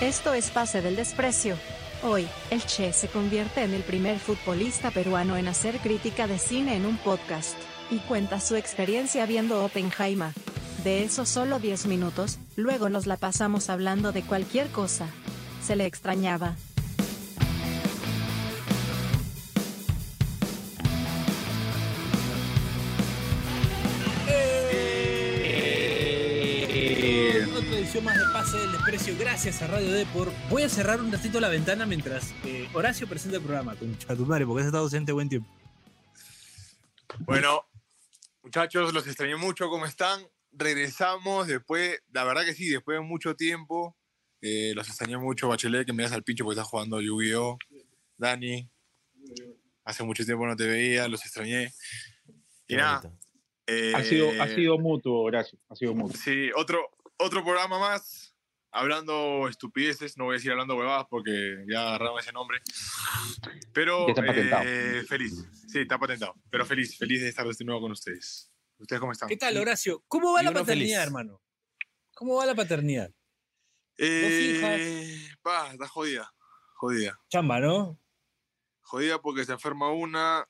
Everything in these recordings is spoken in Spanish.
Esto es Pase del Desprecio. Hoy, el Che se convierte en el primer futbolista peruano en hacer crítica de cine en un podcast, y cuenta su experiencia viendo Oppenheimer. De eso solo 10 minutos, luego nos la pasamos hablando de cualquier cosa. Se le extrañaba. Edición más de Pase del Desprecio. Gracias a Radio Depor. Voy a cerrar un ratito la ventana mientras eh, Horacio presenta el programa. Concha tu madre, porque has estado ausente buen tiempo. Bueno, muchachos, los extrañé mucho. ¿Cómo están? Regresamos después, la verdad que sí, después de mucho tiempo. Eh, los extrañé mucho, Bachelet, que me das al pincho porque estás jugando Yu-Gi-Oh! Dani, hace mucho tiempo no te veía, los extrañé. Y nada. eh, Ha sido, ha sido mutuo, Horacio. Ha sido mutuo. Sí, otro, otro programa más, hablando estupideces, no voy a decir hablando huevadas porque ya agarramos ese nombre. Pero está eh, feliz, sí, está patentado, pero feliz, feliz de estar de nuevo con ustedes. ¿Ustedes cómo están? ¿Qué tal, Horacio? ¿Cómo va Y la paternidad, feliz. hermano? ¿Cómo va la paternidad? Eh, está jodida, jodida. Chamba, ¿no? Jodida porque se enferma una,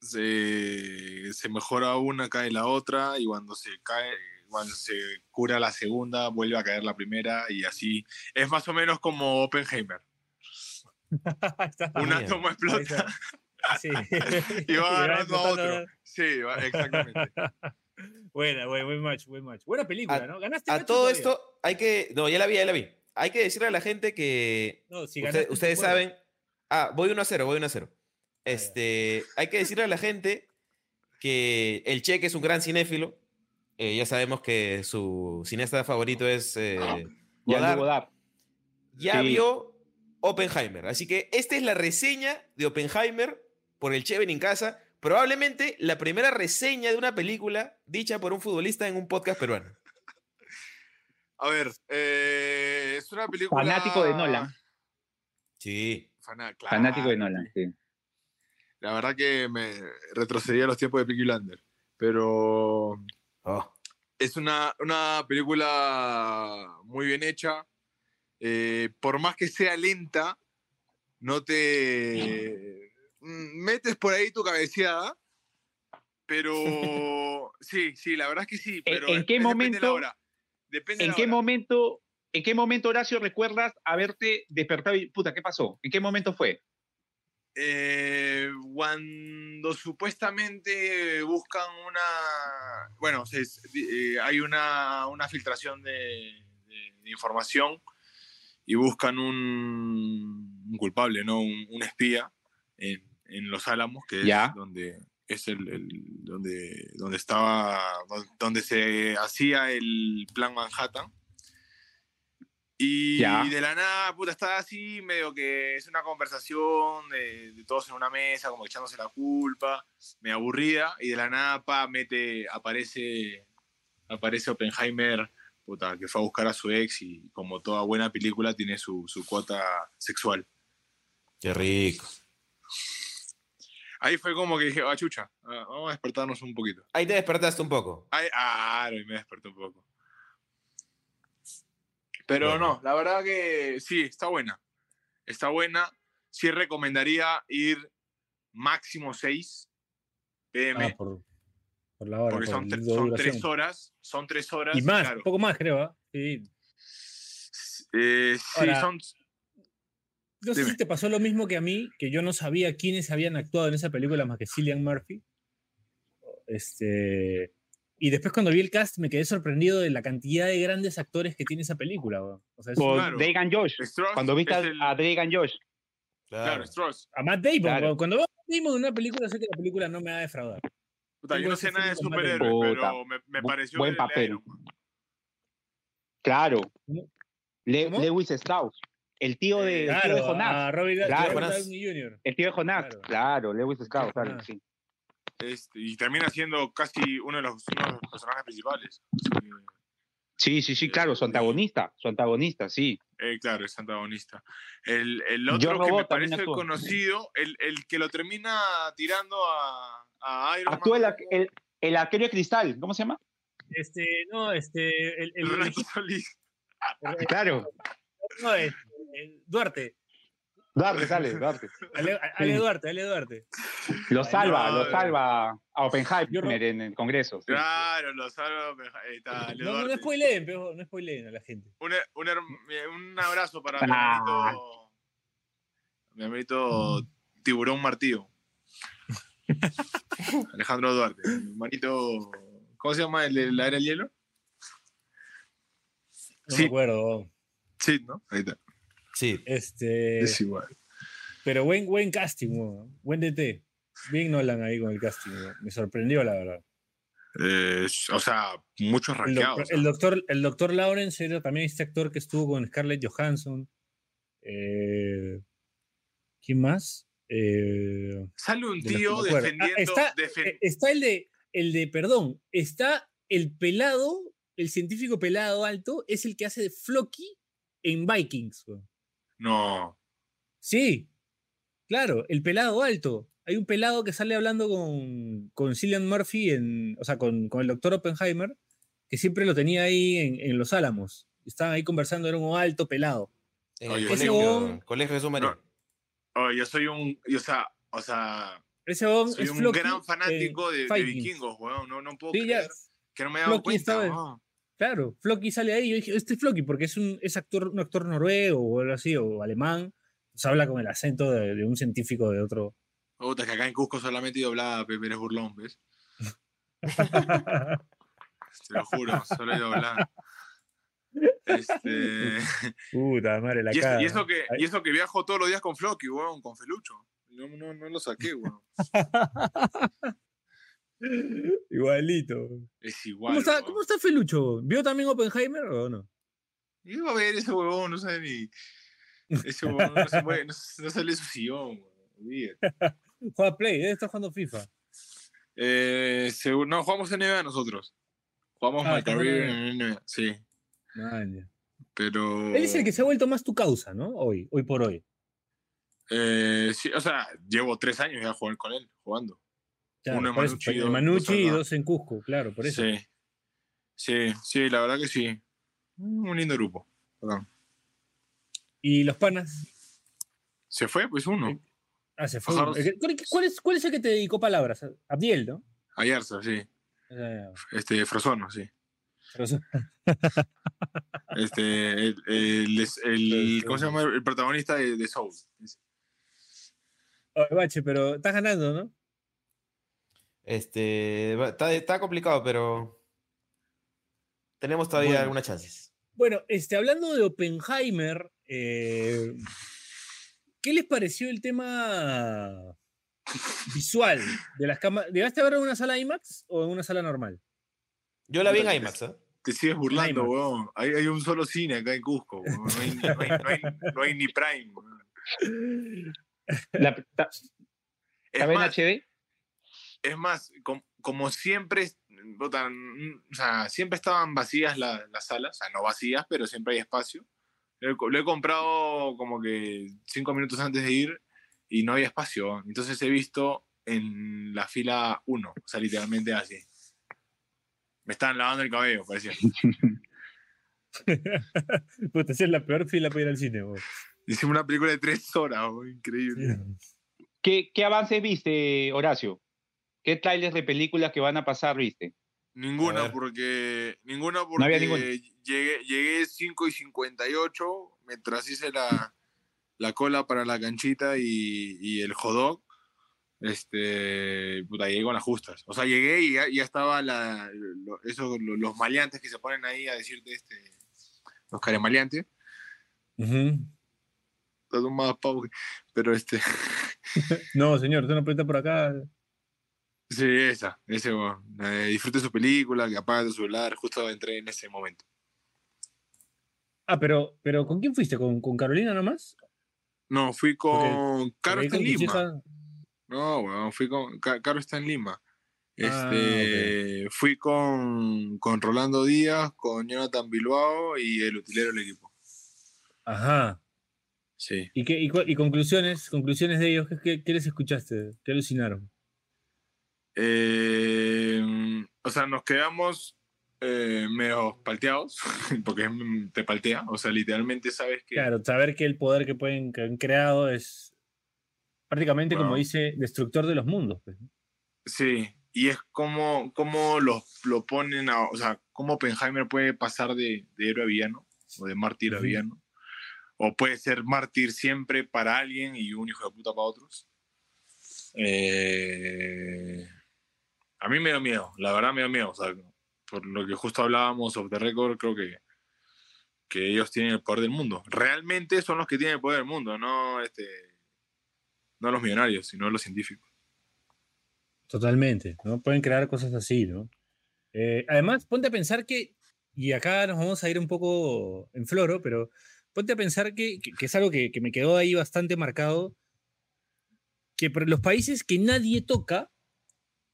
se, se mejora una, cae la otra, y cuando se cae, cuando se cura la segunda, vuelve a caer la primera, y así. Es más o menos como Oppenheimer. Un átomo explota. Sí. y va agarrando a otro. Sí, exactamente. Buena, buen, buen match, buen match. Buena película, A- ¿no? ¿Ganaste A todo todavía? esto hay que. No, ya la vi, ya la vi. Hay que decirle a la gente que. No, si usted- ganaste, ustedes saben. Ah, voy 1 a 0, voy 1 a 0. Este, hay que decirle a la gente que el Cheque es un gran cinéfilo. Eh, ya sabemos que su cineasta favorito es eh, Ya Godard. Ya Sí. vio Oppenheimer. Así que esta es la reseña de Oppenheimer por el Cheven en casa. Probablemente la primera reseña de una película dicha por un futbolista en un podcast peruano. A ver, eh, es una película. Fanático de Nolan. Sí. Fana- claro. Fanático de Nolan, sí. La verdad que me retrocedía a los tiempos de Peaky Blinders. Pero Oh. es una, una película muy bien hecha. Eh, por más que sea lenta, no te mm, metes por ahí tu cabeceada. Pero sí, sí, la verdad es que sí. Pero en qué depende de la momento- hora. Depende de ¿En la qué hora. momento, en qué momento, Horacio, recuerdas haberte despertado y, puta, ¿qué pasó? ¿En qué momento fue? Eh, cuando supuestamente buscan una. Bueno, se- eh, hay una, una filtración de, de- de información y buscan un, un culpable, ¿no? Un, un espía en, en Los Álamos, que es donde es el, el- donde, donde estaba donde se hacía el plan Manhattan y Ya. de la nada, puta, está así, medio que es una conversación de, de todos en una mesa, como echándose la culpa, me aburrida, y de la nada, pa, mete, aparece, aparece Oppenheimer, puta, que fue a buscar a su ex, y como toda buena película, tiene su, su cuota sexual. Qué rico. Ahí fue como que dije, ah, chucha, ah, vamos a despertarnos un poquito. Ahí te despertaste un poco. Ay, ah, y me despertó un poco. Pero Bueno. no, la verdad que sí, está buena. Está buena. Sí recomendaría ir máximo 6 pm, Ah, por, por la hora. porque por son, tre- tres horas. Son tres horas. Y más, claro. un poco más, creo. ¿ah? Sí. Eh, sí, Ahora, son. No sé si te pasó lo mismo que a mí, que yo no sabía quiénes habían actuado en esa película más que Cillian Murphy. Este, y después cuando vi el cast me quedé sorprendido de la cantidad de grandes actores que tiene esa película. weón. O sea, es claro. Dragon Josh. Strauss Cuando viste a, es el- a Dragon Josh. Claro, Strauss. a Matt Damon. Claro. Cuando veo a Matt Damon en una película, sé que la película no me va a defraudar. Puta, yo no sé nada de superhéroes, pero me, me Bu- pareció. buen papel. Claro. ¿Cómo? Le- ¿Cómo? Lewis Strauss. El tío de, el tío Claro, de Jonás. a Robert, Claro, Robert Jonás. Downey Jr. El tío de Jonás. Claro. Claro, Lewis Strauss, claro, sí. Este, y termina siendo casi uno de los, uno de los personajes principales. Sí, sí, sí, claro, su antagonista, su antagonista, sí. Eh, claro, es antagonista. El, el otro Yo, que me parece conocido, el, el que lo termina tirando a, a Iron Actúa el, Man. el, el arquero de cristal, ¿cómo se llama? Este, no, este, el, el- Claro. No, es, eh, Duarte. Duarte, sale, Duarte. Ale, Ale Duarte, Ale Duarte. Lo salva, no, lo salva a Oppenheimer no- en el Congreso. sí. Claro, lo salvo. Ahí está, No, no, no Eduardo. spoileen, pero no spoileen a la gente. Un, un, un abrazo para mi Ah. hermanito. Mi hermanito Tiburón Martillo. Alejandro Duarte. Mi hermanito. ¿Cómo se llama el de la era del hielo? No Sí. me acuerdo. Sí, ¿no? Ahí está. Sí. Este, Es igual. pero buen, buen casting, weón. buen DT. Bien Nolan ahí con el casting. weón. Me sorprendió, la verdad. Eh, o sea, muchos El, doc- rankeados. el doctor, el doctor Lawrence era también este actor que estuvo con Scarlett Johansson. Eh, ¿Quién más? Eh, Sale un tío. Ah, defendiendo. está, el de, el de, perdón, está el pelado, el científico pelado alto, es el que hace de Floki en Vikings. weón. No. Sí, claro, el pelado alto. Hay un pelado que sale hablando con, con Cillian Murphy, en, o sea, con, con el doctor Oppenheimer, que siempre lo tenía ahí en, en Los Álamos. Estaban ahí conversando, era un alto pelado. En Oye, el ese colegio, huevón- colegio de submarino. Oh, yo soy un. y, O sea, o sea Ese huevón soy es un Floki gran fanático de, vikingos, weón. No, no puedo Sí, ya, creer que no me he dado Floki cuenta. Claro, Floki sale ahí. Yo dije, este es Floki, porque es un es actor, un actor noruego o algo así, o alemán. Pues habla con el acento de, de un científico de otro. Puta, que acá en Cusco solamente doblaba Pepe Pérez Burlón, ¿ves? Te lo juro, solo he doblado. Este, Puta madre, la y, eso, cara. y, eso que, y eso que viajo todos los días con Floki, weón, con Felucho. No, no, no lo saqué, weón. Igualito. Es igual. ¿Cómo está. ¿Cómo está Felucho? ¿Vio también Oppenheimer o no? Iba a ver ese huevón, no sabe ni. Ese huevón no se mueve, no, no sale de su sillón, weón. Juega Play, debe estar jugando FIFA. Eh, no, jugamos NBA nosotros. Jugamos Ah, en NBA, sí. Man, ya. Pero. Él es el que se ha vuelto más tu causa, ¿no? Hoy, hoy por hoy. Eh, sí, o sea, llevo tres años ya jugando con él, jugando. Claro, Uno en eso, Manucci y en dos- Manucci dos y dos en Cusco, claro, por eso. Sí. Sí, sí, la verdad que sí. Un lindo grupo. Perdón. Y los panas. Se fue, pues uno. Ah, se fue. Que- ¿Cuál, es, ¿Cuál es el que te dedicó palabras? Abdiel, ¿no? Ayarza, sí. Eh, Este, Frozono, sí. eso- Este, el, el- el- el- ¿cómo se llama? El protagonista de, de Soul. Oye, Bache, pero estás ganando, ¿no? Este, está, está complicado, pero tenemos todavía Bueno. algunas chances. Bueno, este, hablando de Oppenheimer, eh, ¿qué les pareció el tema visual de las cámaras? ¿Llegaste a verlo en una sala IMAX o en una sala normal? Yo la vi en IMAX, ¿eh? Te sigues burlando, IMAX. weón. Hay, hay un solo cine acá en Cusco, weón. No hay, no hay- no hay- no hay ni Prime, weón. La, ta- Es ¿Está en más, HD? Es más, com- como siempre, o sea, siempre estaban vacías la- las salas, o sea, no vacías, pero siempre hay espacio. Lo he, co- lo he comprado como que cinco minutos antes de ir y no había espacio. Entonces he visto en la fila 1, o sea, literalmente así. Me estaban lavando el cabello, parecía. Puta, esa es la peor fila para ir al cine, vos. Hicimos una película de tres horas, increíble. ¿Qué, ¿Qué avances viste, Horacio? ¿Qué trailers de películas que van a pasar viste? Ninguna porque. Ninguna porque No había llegué, llegué 5 y 58 mientras hice la, la cola para la canchita y, y el hot dog. Este. Puta, llegué con las justas. O sea, llegué y ya, ya estaba la, lo- eso, lo- los maleantes que se ponen ahí a decirte este. Los caremaleantes. Ujú. Todo más pavo. Pero este. No, señor, usted no estar por acá. Sí, esa. Ese. Eh, disfrute su película, que apague tu celular. Justo entré en ese momento. Ah, pero, pero ¿con quién fuiste? ¿Con, con Carolina nomás? No, fui con. Caro está en Lima. No, weón, fui con. Ca- Caro está en Lima. Ah, Este, Fui con, con Rolando Díaz, con Jonathan Bilbao y el utilero del equipo. Ajá. Sí. ¿Y, qué, y, conclusiones? ¿Conclusiones de ellos? ¿Qué, qué, qué les escuchaste? ¿Qué alucinaron? Eh, o sea, nos quedamos eh, medio palteados, porque te paltea, o sea, literalmente sabes que... Claro, saber que el poder que, pueden, que han creado es prácticamente, como dice, destructor de los mundos. pues. Sí, y es como, como lo, lo ponen, a, o sea, cómo Oppenheimer puede pasar de, de héroe a villano, o de mártir a villano, o puede ser mártir siempre para alguien y un hijo de puta para otros. Eh, a mí me dio miedo, la verdad me dio miedo, por lo que justo hablábamos of the record, creo que, que ellos tienen el poder del mundo. Realmente son los que tienen el poder del mundo, no, este, no los millonarios, sino los científicos. Totalmente, ¿no? Pueden crear cosas así, ¿no? Eh, además, ponte a pensar que, y acá nos vamos a ir un poco en floro, pero ponte a pensar que, que- es algo que, que me quedó ahí bastante marcado, que los países que nadie toca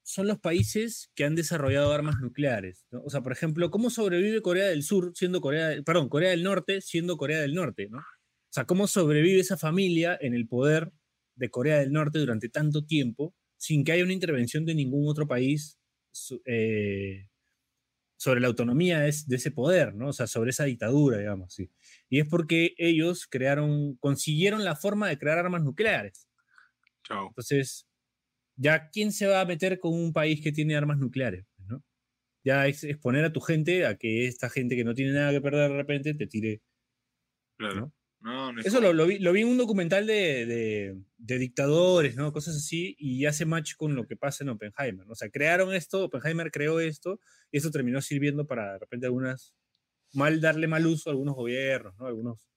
son los países que han desarrollado armas nucleares. ¿no? O sea, por ejemplo, ¿cómo sobrevive Corea del Sur siendo Corea, del- perdón, Corea del Norte siendo Corea del Norte, ¿no? O sea, ¿cómo sobrevive esa familia en el poder de Corea del Norte durante tanto tiempo sin que haya una intervención de ningún otro país eh, sobre la autonomía de ese poder, ¿no? O sea, sobre esa dictadura, digamos, sí. Y es porque ellos crearon, consiguieron la forma de crear armas nucleares. Chao. Entonces, ya, ¿quién se va a meter con un país que tiene armas nucleares? pues, ¿no? Ya es exponer a tu gente a que esta gente que no tiene nada que perder de repente te tire. Claro. ¿no? No, no es Eso lo, lo vi, lo vi en un documental de, de- de dictadores, ¿no? Cosas así, y hace match con lo que pasa en Oppenheimer. O sea, crearon esto, Oppenheimer creó esto, y eso terminó sirviendo para de repente algunas, mal darle mal uso a algunos gobiernos, ¿no? Algunos,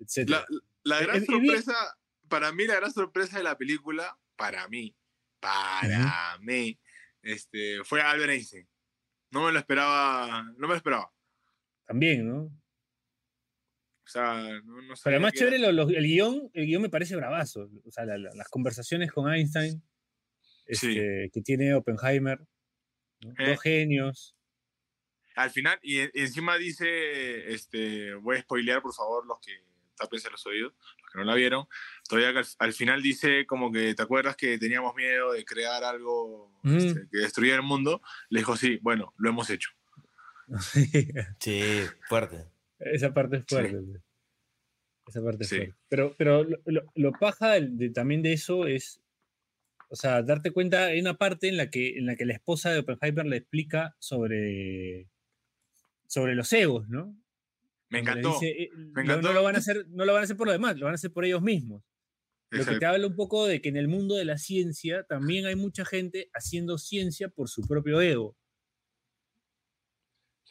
etc. La, la gran Es- es sorpresa, para mí, la gran sorpresa de la película, para mí, para mí, este, fue Albert Einstein. No me lo esperaba, no me lo esperaba. También, ¿no? O sea, no, no Pero que chévere, lo- lo- el, guion, el guion me parece bravazo. O sea, la- la- las conversaciones con Einstein, Sí. este, que tiene Oppenheimer, ¿no? Eh. dos genios. Al final, y, y encima dice, este, voy a spoilear, por favor, los que tapense los oídos, que no la vieron. Todavía que al, al final dice como que, ¿te acuerdas que teníamos miedo de crear algo Mm. este, que destruyera el mundo? Le dijo, sí, bueno, lo hemos hecho. Sí, fuerte. Esa parte es fuerte. Esa parte es Sí. fuerte. Pero, pero lo, lo- lo paja de- también de eso es, o sea, darte cuenta, hay una parte en la que, en la, que la esposa de Oppenheimer le explica sobre, sobre los egos, ¿no? Me encantó. dice, eh, no- encantó. No, lo van a hacer, no lo van a hacer por los demás, lo van a hacer por ellos mismos. Lo que te habla un poco de que en el mundo de la ciencia también hay mucha gente haciendo ciencia por su propio ego.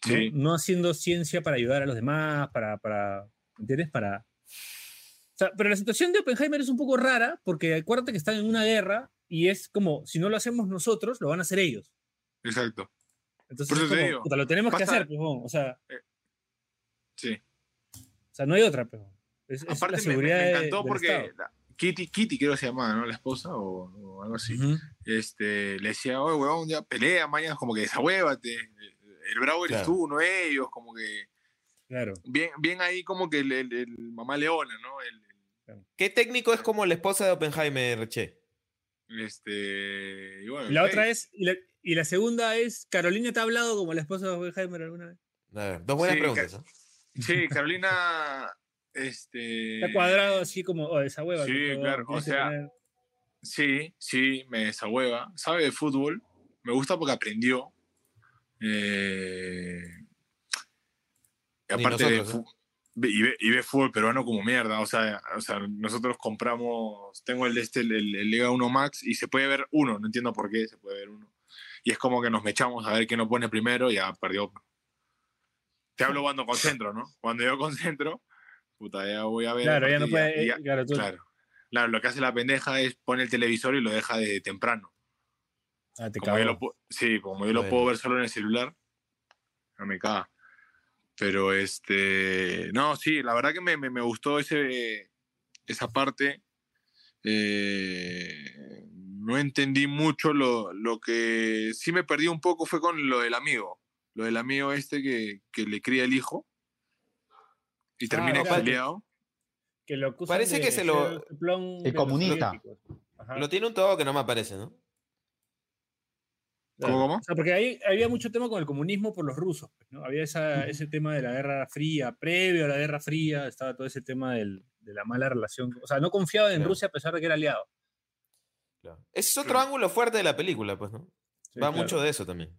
¿no? Sí. No haciendo ciencia para ayudar a los demás, para, para ¿entiendes? Para... O sea, pero la situación de Oppenheimer es un poco rara porque acuérdate que están en una guerra y es como, si no lo hacemos nosotros, lo van a hacer ellos. Exacto. Entonces, te digo, puta, lo tenemos que hacer, pues, o sea, Sí. o sea, no hay otra, es, es Aparte la me, seguridad me encantó porque Kitty, Kitty creo que se llamaba, ¿no? La esposa o, o algo así. Este, le decía, oye, huevón, ya pelea mañana, como que desahuévate. El bravo eres Claro. tú, no ellos, como que Claro. bien, bien ahí como que el, el- el mamá leona, ¿no? El, ¿Qué técnico es como la esposa de Oppenheimer, Che? este, y bueno, la otra es, y la, y la segunda es, ¿Carolina te ha hablado como la esposa de Oppenheimer alguna vez? A ver, dos buenas Sí, preguntas. Sí, Carolina, este... Está cuadrado así como, oh, esa hueva. Sí, todo claro, o que sea, tener". Sí, sí, me desahueva. Sabe de fútbol. Me gusta porque aprendió. Eh, y aparte, ve nosotros, ¿eh? fu- y, ve, y ve fútbol peruano como mierda. O sea, o sea, nosotros compramos. Tengo el, de este, el, el Liga 1 Max y se puede ver uno. No entiendo por qué se puede ver uno. Y es como que nos mechamos a ver quién lo pone primero y ya perdió. Te hablo cuando concentro, ¿no? Cuando yo concentro, puta, ya voy a ver. Claro, ya no puede, y eh, claro, tú, Claro. Claro, lo que hace la pendeja es pone el televisor y lo deja de temprano. ah, te Como yo lo sí, como yo lo puedo ver solo en el celular, no me caga. Pero este, no, sí, la verdad que me, me- me gustó ese, esa parte. Eh, no entendí mucho lo, lo que sí me perdí un poco fue con lo del amigo. Lo del amigo este que, que le cría el hijo y termina Ah, aparte. exiliado. Que lo Parece que se lo- El comunista. Lo tiene un todo que no me aparece, ¿no? ¿Cómo? O sea, porque ahí había mucho tema con el comunismo por los rusos, pues, ¿no? Había esa- ese tema de la Guerra Fría, previo a la Guerra Fría, estaba todo ese tema del- de la mala relación. O sea, no confiaba en Claro. Rusia a pesar de que era aliado. Claro. Ese es otro Claro. ángulo fuerte de la película, pues, ¿no? Sí, Va claro. mucho de eso también.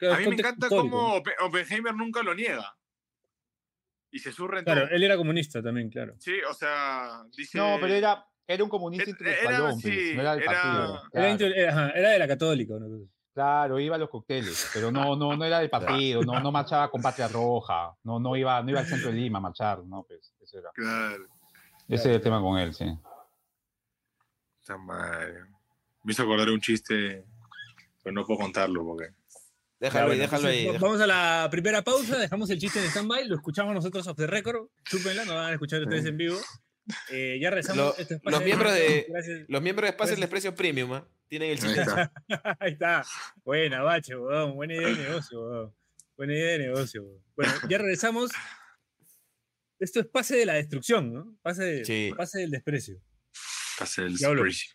Claro, A es mí me encanta histórico, cómo ¿no? Oppen- Oppenheimer nunca lo niega. Y se surre Claro, todo. él era comunista también, claro. Sí, o sea, dice... No, pero era, era un comunista Era- sí, no era del era- partido. Era, Claro, inter- era- ajá, era de la católica. así. claro, iba a los cócteles, pero no, no, no era del partido, no, no marchaba con Patria Roja, no, no, iba, no iba al centro de Lima a marchar, no, pues, ese era. Claro. Ese era el tema con él, sí. Esta madre. Me hizo acordar un chiste, pero no puedo contarlo porque... Déjalo ahí, déjalo ahí. déjalo. Vamos a la primera pausa, dejamos el chiste en stand-by, lo escuchamos nosotros off the record. Chúpenla, no van a escuchar ustedes en vivo. Eh, ya rezamos. Lo- este los miembros de- Gracias. Los miembros de Espacio del Desprecio Premium, ¿ah? Tienen el Ahí chiste. está. Ahí está. Buena, bache, weón. Buena idea de negocio, weón. Buena idea de negocio. weón. Bueno, ya regresamos. Esto es pase de la destrucción, ¿no? Pase, de- Sí. pase del desprecio. Pase el Ya hablo. desprecio.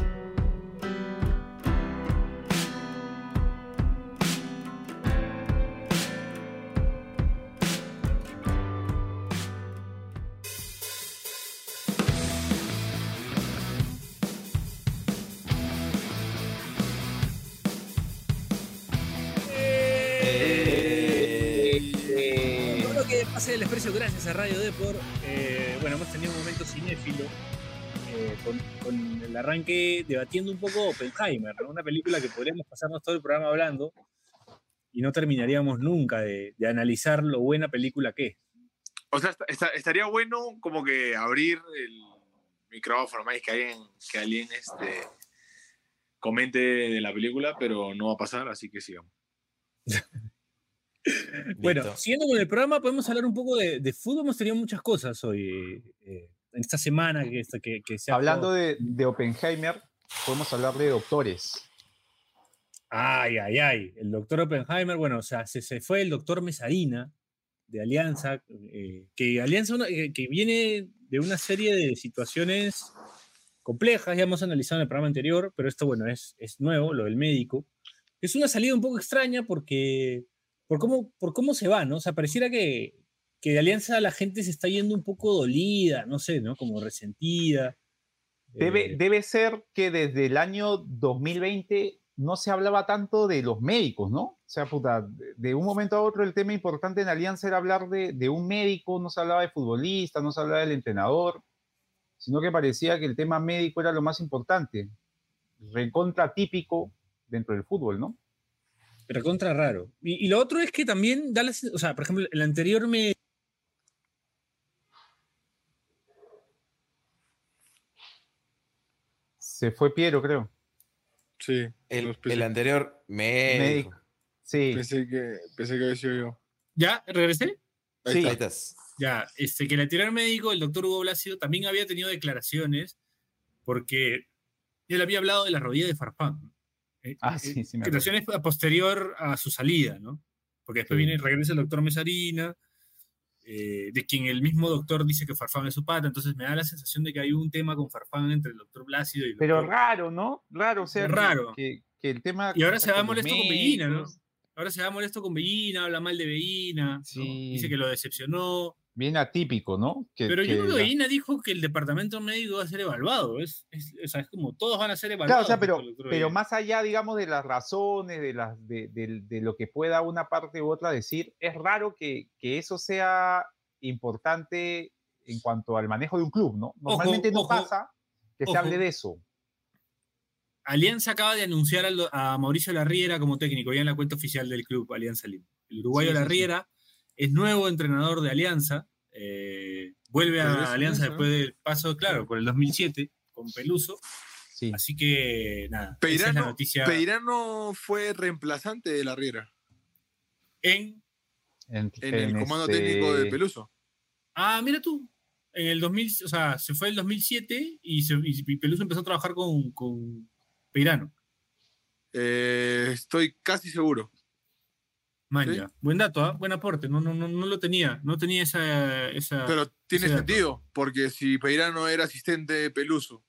Gracias a Radio Depor. Eh, bueno, hemos tenido un momento cinéfilo eh, con, con el arranque debatiendo un poco Oppenheimer, ¿no? una película que podríamos pasarnos todo el programa hablando y no terminaríamos nunca de, de analizar lo buena película que es. O sea, está- estaría bueno como que abrir el micrófono, más que alguien, que alguien este, comente de la película, pero no va a pasar, así que sigamos. Bueno, listo. siguiendo con el programa, podemos hablar un poco de, de fútbol. Hemos tenido muchas cosas hoy, eh, en esta semana que, que, que se ha Hablando de, de Oppenheimer, podemos hablar de doctores. Ay, ay, ay. El doctor Oppenheimer, bueno, o sea, se, se fue el doctor Mesarina de Alianza, eh, que Alianza una- eh, que viene de una serie de situaciones complejas, ya hemos analizado en el programa anterior, pero esto, bueno, es, es nuevo, lo del médico. Es una salida un poco extraña porque, por cómo, por cómo se va, ¿no? O sea, pareciera que, que de Alianza la gente se está yendo un poco dolida, no sé, ¿no? Como resentida. Debe, Eh, debe ser que desde el año 2020 no se hablaba tanto de los médicos, ¿no? O sea, puta, de- un momento a otro el tema importante en Alianza era hablar de, de un médico, no se hablaba de futbolista, no se hablaba del entrenador, sino que parecía que el tema médico era lo más importante. Recontra típico dentro del fútbol, ¿no? Pero contra raro. Y, y lo otro es que también da la o sea, por ejemplo, el anterior me. Se fue Piero, creo. Sí, El, el anterior médico. Médico. Sí, pensé, que, pensé que había sido yo. ¿Ya? ¿Regresé? Ahí Sí. Ahí está. estás. Ya, este, que el anterior médico, el doctor Hugo Blasio, también había tenido declaraciones porque él había hablado de la rodilla de Farfán. Eh, Ah, eh, sí, sí me a posterior a su salida, ¿no? Porque después Sí. viene, regresa el doctor Mesarina, eh, de quien el mismo doctor dice que Farfán es su pata, entonces me da la sensación de que hay un tema con Farfán entre el doctor Blasio y el pero doctor- raro, ¿no? Raro, o sea, Raro. Que, que el tema... Y ahora se va molesto con Bellina, ¿no? Ahora se va molesto con Bellina, habla mal de Bellina, dice que lo decepcionó. Bien atípico, ¿no? Que- Pero yo creo que Bellina dijo que el departamento médico va a ser evaluado. Es, es, o sea, es como todos van a ser Claro, evaluados. o sea, pero, pero más allá, digamos, de las razones, de, las, de, de- de lo que pueda una parte u otra decir, es raro que, que eso sea importante en cuanto al manejo de un club, ¿no? Normalmente no ojo, pasa que ojo. se hable de eso. Alianza acaba de anunciar a Mauricio Larriera como técnico, ya en la cuenta oficial del club Alianza Lima. El uruguayo Sí, sí, sí. Larriera es nuevo entrenador de Alianza. eh, vuelve a Alianza después del paso, claro, por el 2007, con Peluso. Sí. Así que, nada, esa es la Peirano, noticia Peirano fue reemplazante de la Riera en... En, en el comando este- técnico de Peluso. Ah, mira tú. En el 2000, o sea, se fue el 2007 y, se- y Peluso empezó a trabajar con, con Peirano. Eh, estoy casi seguro. Manja. Buen dato, ¿ah? buen aporte. No, no, no, no lo tenía. No tenía esa. esa Pero tiene dato. sentido, porque si Peirano era asistente de Peluso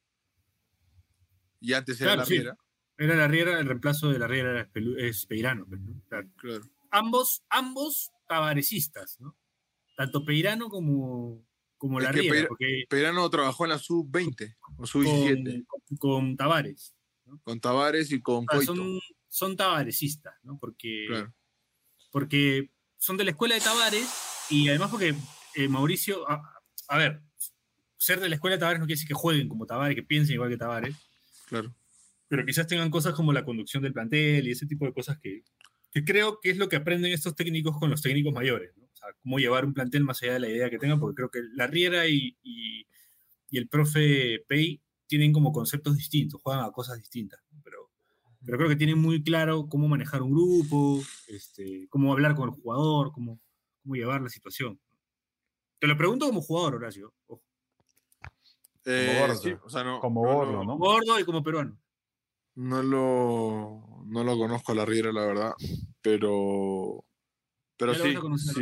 y antes era Claro, sí. Larriera, Era la Riera, el reemplazo de la Riera es Peirano. pues. Claro. claro. Ambos, ambos tavaresistas, ¿no? Tanto Peirano como, como Es la Riera, Peira- porque Peirano trabajó en la sub-20 o sub-17 con, con Tavares. con, Tavares y con Coito. son, son tavaresistas, ¿no? Porque, Claro. Porque son de la escuela de Tavares y además porque eh, Mauricio, a, a ver, ser de la escuela de Tavares no quiere decir que jueguen como Tavares, que piensen igual que Tavares, Claro. pero quizás tengan cosas como la conducción del plantel y ese tipo de cosas que, que creo que es lo que aprenden estos técnicos con los técnicos mayores, ¿no? O sea, cómo llevar un plantel más allá de la idea que tengan, porque creo que la Riera y, y- y el profe Pei tienen como conceptos distintos, juegan a cosas distintas. Pero, creo que tienen muy claro cómo manejar un grupo, este, cómo hablar con el jugador, cómo, cómo llevar la situación. Te lo pregunto como jugador, Horacio. Ojo, Eh, gordo. sí, o sea, no, Como no gordo. Gordo y como peruano. No lo, no lo conozco a la Riera, la verdad, pero, pero sí, conocer, sí.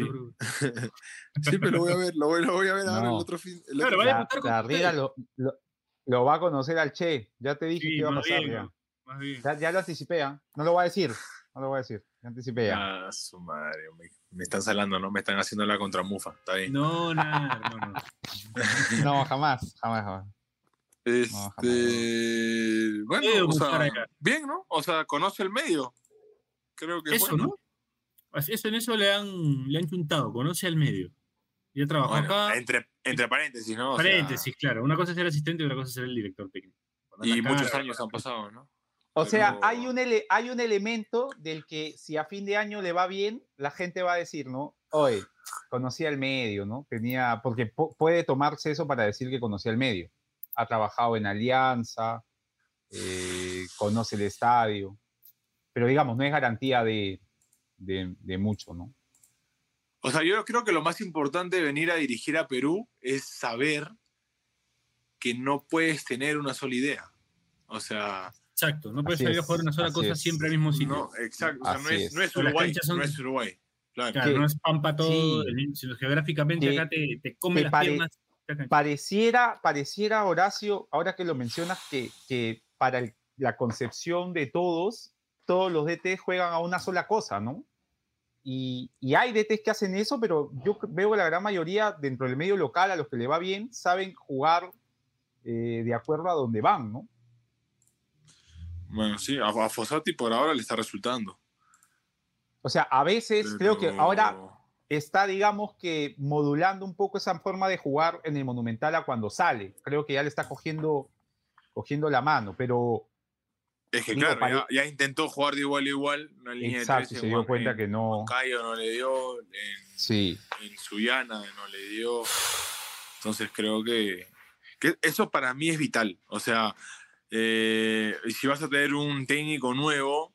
pero lo voy a ver, lo voy, lo voy a ver ahora el No. otro fin. el Claro, otro. La, la. Riera lo, lo- lo va a conocer al Che. Ya te dije Sí, que iba a pasar. bien, ya. Más bien. Ya, ya lo anticipé, ¿ah? No lo voy a decir. No lo voy a decir. Ya anticipé ya. Ah, su madre, me, me están salando, ¿no? Me están haciendo la contramufa, está bien. No, nada, hermano. No, jamás, jamás, jamás. Este, bueno, Medio o buscar sea, bien, ¿no? O sea, conoce el medio. Creo que es Eso, bueno. ¿no? Así- Eso en eso le han, le han chuntado, conoce al medio. Ya trabajó Bueno, acá. entre, entre paréntesis, ¿no? O sea, paréntesis, claro. Una cosa es ser asistente y otra cosa es ser el director técnico. Cuando y muchos años han pasado, ¿no? O sea, hay un, ele- hay un elemento del que si a fin de año le va bien, la gente va a decir, ¿no? Hoy conocía el medio, ¿no? Tenía, porque pu- puede tomarse eso para decir que conocía el medio. Ha trabajado en Alianza, eh, conoce el estadio, pero digamos, no es garantía de, de- de mucho, ¿no? O sea, yo creo que lo más importante de venir a dirigir a Perú es saber que no puedes tener una sola idea. O sea, Exacto, no puedes salir a jugar una sola así cosa es. siempre al mismo sitio. no, exacto. O sea, no es, es. no es Uruguay. son- No es Uruguay. Claro. Claro, que- no es pampa todo, sí. sino geográficamente Que- acá te, te come las pare- piernas. Pareciera, pareciera, Horacio, ahora que lo mencionas, que, que para el- la concepción de todos, todos los DTs juegan a una sola cosa, ¿no? Y, y hay DTs que hacen eso, pero yo veo que la gran mayoría dentro del medio local, a los que le va bien, saben jugar eh, de acuerdo a donde van, ¿no? Bueno, sí, a, a Fossati por ahora le está resultando. O sea, a veces creo que Pero- ahora está, digamos que modulando un poco esa forma de jugar en el Monumental a cuando sale. Creo que ya le está cogiendo, cogiendo la mano, pero Es que digo, claro, pare- ya, ya intentó jugar de igual a igual. Una línea exacto, de se 13, dio Juan- cuenta en- que no. Cayo no le dio, en, Sí. en Suyana no le dio. Entonces creo que, que eso para mí es vital. O sea, eh, y si vas a tener un técnico nuevo,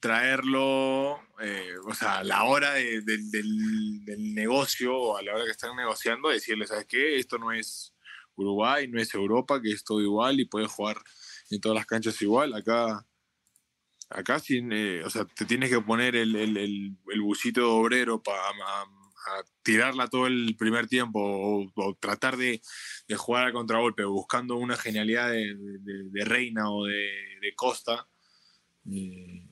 traerlo, eh, o sea, a la hora de- de- del, negocio o a la hora que están negociando, decirle, ¿sabes qué? Esto no es Uruguay, no es Europa, que es todo igual y puedes jugar en todas las canchas igual. Acá, acá sin, eh, o sea, te tienes que poner el, el, el, el busito de obrero para tirarla todo el primer tiempo o, o tratar de, de jugar al contragolpe buscando una genialidad de, de- de Reina o de, de Costa. eh,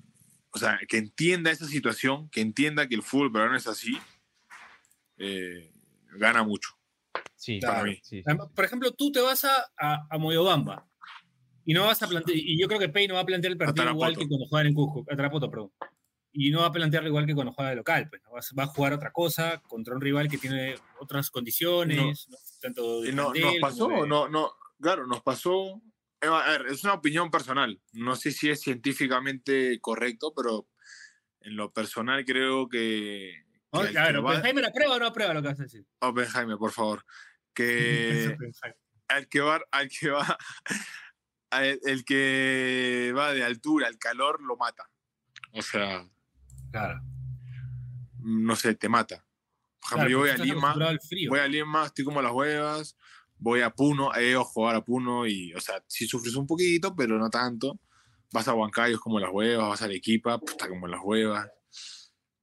o sea, que entienda esa situación, que entienda que el fútbol peruano es así, eh, gana mucho. Sí, Para claro, mí. sí, sí, Además, sí. Por ejemplo, tú te vas a, a, a Moyobamba y no vas a plantear, y yo creo que Pei no va a plantear el partido igual que cuando juega en Cusco, a Tarapoto, perdón. Y no va a plantearlo igual que cuando juega de local, pues ¿no? va, a- jugar otra cosa contra un rival que tiene otras condiciones, ¿no? tanto de no, nos plantel pasó, de- no, no, claro, nos pasó. eh, A ver, es una opinión personal. No sé si es científicamente correcto, pero en lo personal creo que. ¿no? que A ver, va- Oppenheimer aprueba o no aprueba lo que vas a decir. Oppenheimer, por favor. Que al que va, al que va, el que va de altura, al calor, lo mata. O sea, Claro. no sé, te mata. Por ejemplo, Claro, yo voy a Lima, voy a Lima, estoy como las huevas, voy a Puno, he ido a jugar a Puno y, o sea, sí sufres un poquito, pero no tanto. Vas a Huancayo es como las huevas, vas a Arequipa, pues, está como las huevas.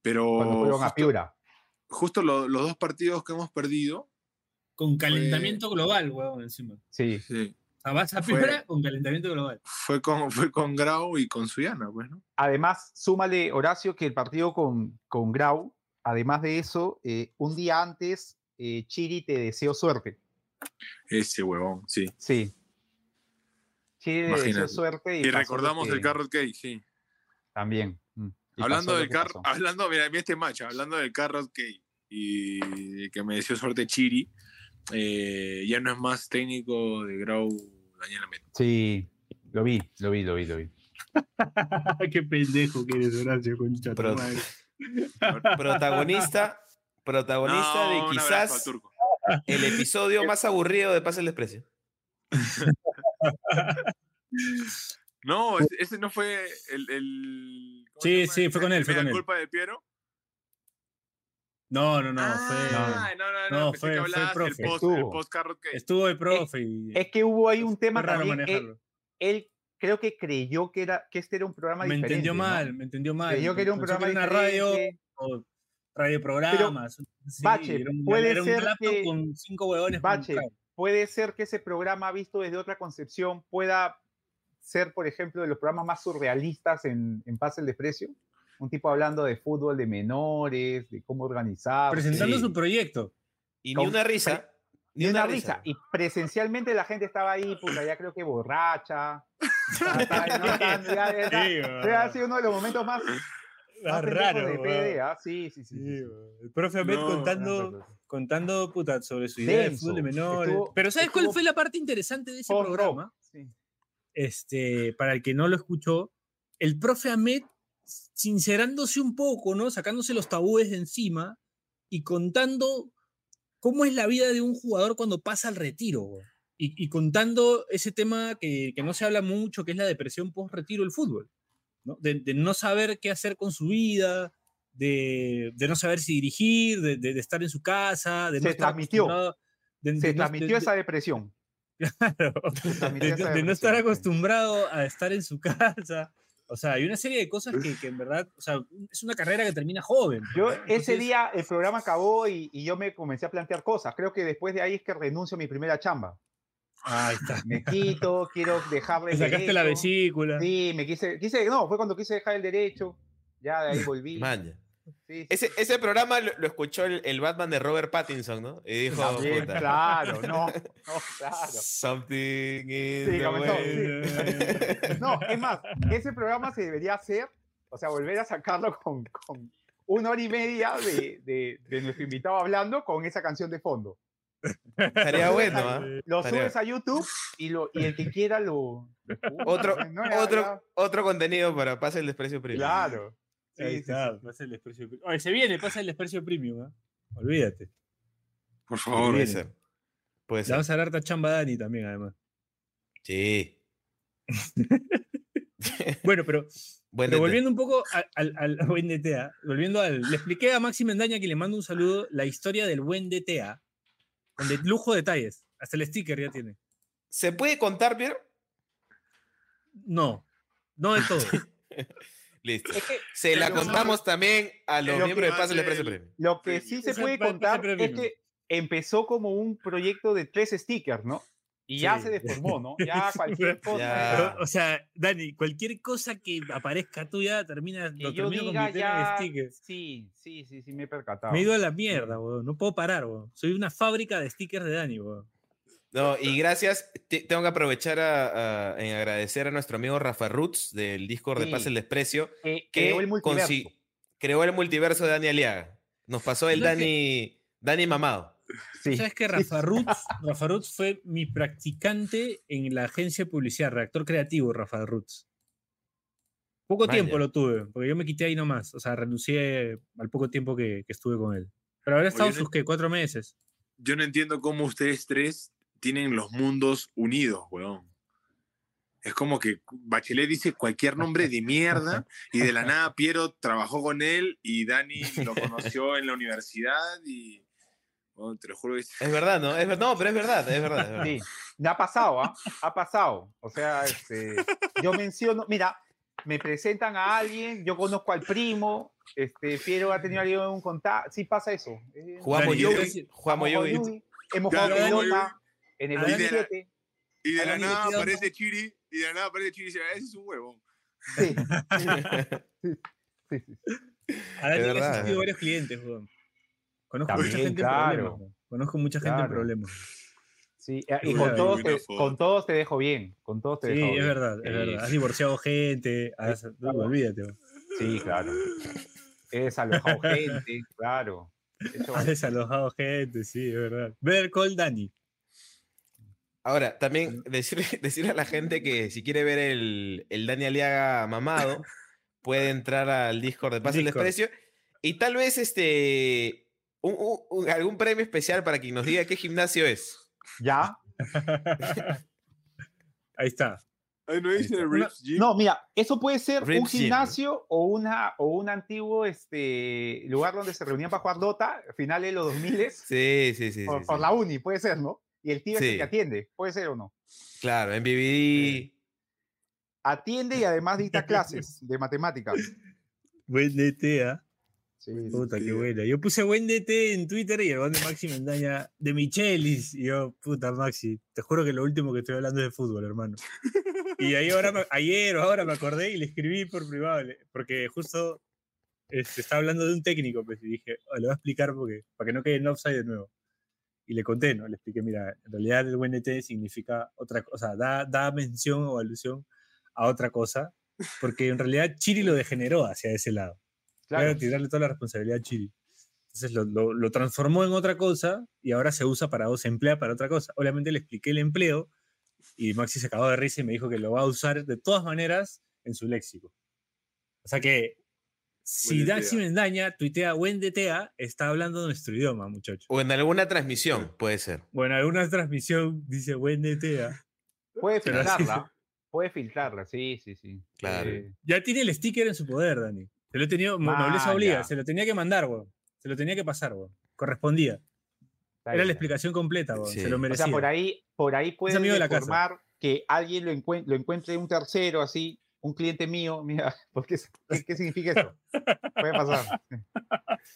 Pero cuando fueron a justo, Piura. justo lo- los dos partidos que hemos perdido, Con calentamiento global, weón, encima. Sí. sí, O sea, vas a con calentamiento global. fue con, fue con Grau y con Suyana, pues, ¿no? Además, súmale, Horacio, que el partido con, con Grau, además de eso, eh, un día antes, eh, Chiri te deseó suerte. Ese huevón, sí. Sí. Chiri le deseó suerte. Y, Y recordamos el que- Carrot Cake, sí. También. mm, y Hablando del carro, hablando, mira, mira este match, hablando del Carrot Cake y que me deseó suerte Chiri, eh, ya no es más técnico de Grau Daniel Amet. Sí, lo vi, lo vi, lo vi, lo vi. Qué pendejo que eres, Horacio, concha. Protagonista, protagonista No, de quizás turco. el episodio más aburrido de Pase el Desprecio. No, ese, no fue el. el ¿cómo se Sí, sí, fue con él, ¿El fue con él. culpa de Piero? No, no, no, Ah, no, no, no, no, pensé fue- que fue profe. del post, el Estuvo. post Carrot Cake. fue. Estuvo el profe y. Es que hubo ahí un fue tema raro también. Él, manejarlo. él creo que creyó que, era, que este era un programa Me diferente. entendió ¿no? mal, me entendió mal. Creyó que era un programa una radio o radio programas. sí, Bache, era un, puede era un ser que- con cinco huevones. Bache, puede ser que ese programa visto desde otra concepción pueda ser, por ejemplo, de los programas más surrealistas en, en Paz el Desprecio. Un tipo hablando de fútbol de menores, de cómo organizar. Presentando Sí. su proyecto. Y ni Con- una risa. Ni una risa. Y presencialmente la gente estaba ahí, puta, ya creo que borracha. No, ha sido uno de los momentos más, más Ah, raro. de. PD, ¿ah? Sí, sí, sí. sí, el profe Ahmed No, contando, contando puta, sobre su idea de Denso. fútbol de menores. Estuvo- Pero ¿sabes cuál fue la parte interesante de ese programa? sí. Este, para el que no lo escuchó, el profe Ahmed sincerándose un poco, ¿no? Sacándose los tabúes de encima y contando cómo es la vida de un jugador cuando pasa al retiro. Y, y contando ese tema que, que no se habla mucho, que es la depresión post-retiro del fútbol. ¿no? De, de no saber qué hacer con su vida, de, de no saber si dirigir, de, de- estar en su casa, de no Se estar transmitió. Se no- transmitió esa depresión. Claro, de, no estar acostumbrado a estar en su casa. O sea, hay una serie de cosas que, que en verdad, o sea, es una carrera que termina joven. Yo ¿no? ese día el programa acabó y, y yo me comencé a plantear cosas. Creo que después de ahí es que renuncio a mi primera chamba. Ahí está. Me quito, quiero dejar Te el sacaste la vesícula. Sí, me quise, quise, no, fue cuando quise dejar el derecho. Ya de ahí volví. Maña. Sí, sí, Ese, ese programa lo, lo escuchó el, el Batman de Robert Pattinson, ¿no? Y dijo, También, puta, claro, no, no, claro. something in Sí, the comenzó, way". No, es más, ese programa se debería hacer, o sea, volver a sacarlo con, con una hora y media de, de, de nuestro invitado hablando con esa canción de fondo. Estaría bueno, ¿ah? Lo Estaría- subes a YouTube y, lo, y el que quiera lo... Otro, No, otro, otro contenido para Pase el Desprecio Premium. Claro. Sí, Ahí sí, está, sí. pasa el desprecio premium. Oye, se viene, pasa el desprecio premium, ¿ah? Olvídate. Por favor. Puede viene. ser. Puede Le ser. vamos a dar harta chamba Dani también, además. Sí. Bueno, pero Pero volviendo un poco al, al, al buen DTA, volviendo al. Le expliqué a Maxi Mendaña que le mando un saludo la historia del buen DTA, con de lujo de detalles. Hasta el sticker ya tiene. ¿Se puede contar, Pierre? No, no de todo. Listo. Es que Se la contamos también a los lo miembros de Pase el el- Premium. lo que Sí, sí se puede contar es que empezó como un proyecto de tres stickers, ¿no? Y ya Sí. se deformó, ¿no? Ya cualquier cosa. Ya. o sea, Dani, cualquier cosa que aparezca tuya termina, Que lo yo termino diga convirtiendo en ya. stickers. Sí, sí, sí, sí, me he percatado. Me he ido a la mierda, weón. No puedo parar, weón. Soy una fábrica de stickers de Dani, weón. No, y gracias. te- tengo que aprovechar a, a- en agradecer a nuestro amigo Rafa Roots del Discord de Sí. Pase el Desprecio, Que que creó el multiverso. consi- creó el multiverso de Dani Aliaga. Nos pasó el ¿Sabes Dani, Dani Mamado. Sí. ¿Sabes que Rafa Roots, Rafa Roots fue mi practicante en la agencia de publicidad, redactor creativo Rafa Roots? Poco Vaya. tiempo lo tuve, porque yo me quité ahí nomás. O sea, renuncié al poco tiempo que, que estuve con él. Pero habrá estado Oye, sus, ¿qué? Cuatro meses. Yo no entiendo cómo ustedes tres tienen los mundos unidos, weón. Es como que Bachelet dice cualquier nombre de mierda y de la nada Piero trabajó con él y Dani lo conoció en la universidad y... weón, te lo juro que es- Es verdad, ¿no? Es ver- no, pero es verdad, es verdad. es verdad. Sí, ha pasado, ¿ah? Ha pasado. O sea, este, yo menciono, mira, me presentan a alguien, yo conozco al primo Este, Piero ha tenido algún contacto. Sí pasa eso. Eh, Jugamos yo Jugamos. Yugi, Hemos jugado pelota en el a Dani le 2007. Y de la nada aparece Chiri, y de la nada aparece Chiri y dice, "Ah, ese es un huevón. Sí. Sí, sí, sí. A Dani le asistido varios clientes, weón. Conozco mucha gente claro. en problemas. Conozco mucha gente en Claro. problemas. Sí, eh, y con todos, te, con todos te dejo bien. Con todos te Sí, dejo es bien. verdad, es verdad. Has divorciado gente, has- no, olvídate. weón. Sí, claro. He desalojado gente, claro. He hecho Has desalojado gente, sí, es verdad. Ver Call Dani. Ahora, también decirle, decirle a la gente que si quiere ver el, el Dani Aliaga mamado, puede entrar al Discord de Pase el. Desprecio. Y tal vez este un- un- un- algún premio especial para quien nos diga qué gimnasio es. ¿Ya? Ahí está. Ay, no dice está. Rips Gym. No, mira, eso puede ser un Gym. gimnasio o, una, o un antiguo este, lugar donde se reunían para jugar Dota, finales de los 2000 Sí, sí, sí. por, sí, por sí. la uni, puede ser, ¿no? Y el tío es el que atiende, puede ser o no. Claro, en BBD. Atiende y además dicta clases de matemáticas. Buen DT, ¿ah? Sí, sí. Puta, qué buena. Yo puse buen DT en Twitter y el buen de Maxi Mendaña de Michelis. Y yo, puta, Maxi, te juro que lo último que estoy hablando es de fútbol, hermano. Y ahí ahora, me- ayer o ahora me acordé y le escribí por privado, porque justo este, estaba hablando de un técnico, pues, y dije, "Oh, le voy a explicar porque, para que no quede en offside de nuevo. Y le conté, ¿no? Le expliqué, mira, en realidad el buen DT significa otra cosa, da, da mención o alusión a otra cosa, porque en realidad Chiri lo degeneró hacia ese lado. Claro. Claro, tirarle toda la responsabilidad a Chiri. Entonces lo, lo- lo transformó en otra cosa y ahora se usa para, o se emplea para otra cosa. Obviamente le expliqué el empleo y Maxi se acabó de risa y me dijo que lo va a usar de todas maneras en su léxico. O sea que si Daxi. Mendaña tuitea buen DTA, está hablando nuestro idioma, muchachos. O en alguna transmisión, puede ser. Bueno, alguna transmisión dice buen DTA. Puede Pero filtrarla. Puede filtrarla, sí, sí, sí. Claro. Eh, Ya tiene el sticker en su poder, Dani. Se lo he tenido, Ah, nobleza obliga, ya. se lo tenía que mandar, weón. Se lo tenía que pasar, weón. Correspondía. está Era bien. la explicación completa, weón. Sí. Se lo O sea, O merecía. sea, por ahí, por ahí puede informar que alguien lo, encuen- lo encuentre un tercero, así, un cliente mío. Mira, ¿por qué, ¿qué, qué significa eso? Puede pasar. sí.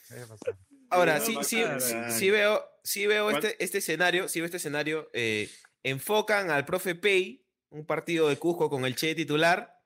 Puede pasar. Ahora, sí, sí, sí, sí veo, sí veo este, este escenario, sí veo este escenario. eh, enfocan al profe Pei, un partido de Cusco con el Che titular,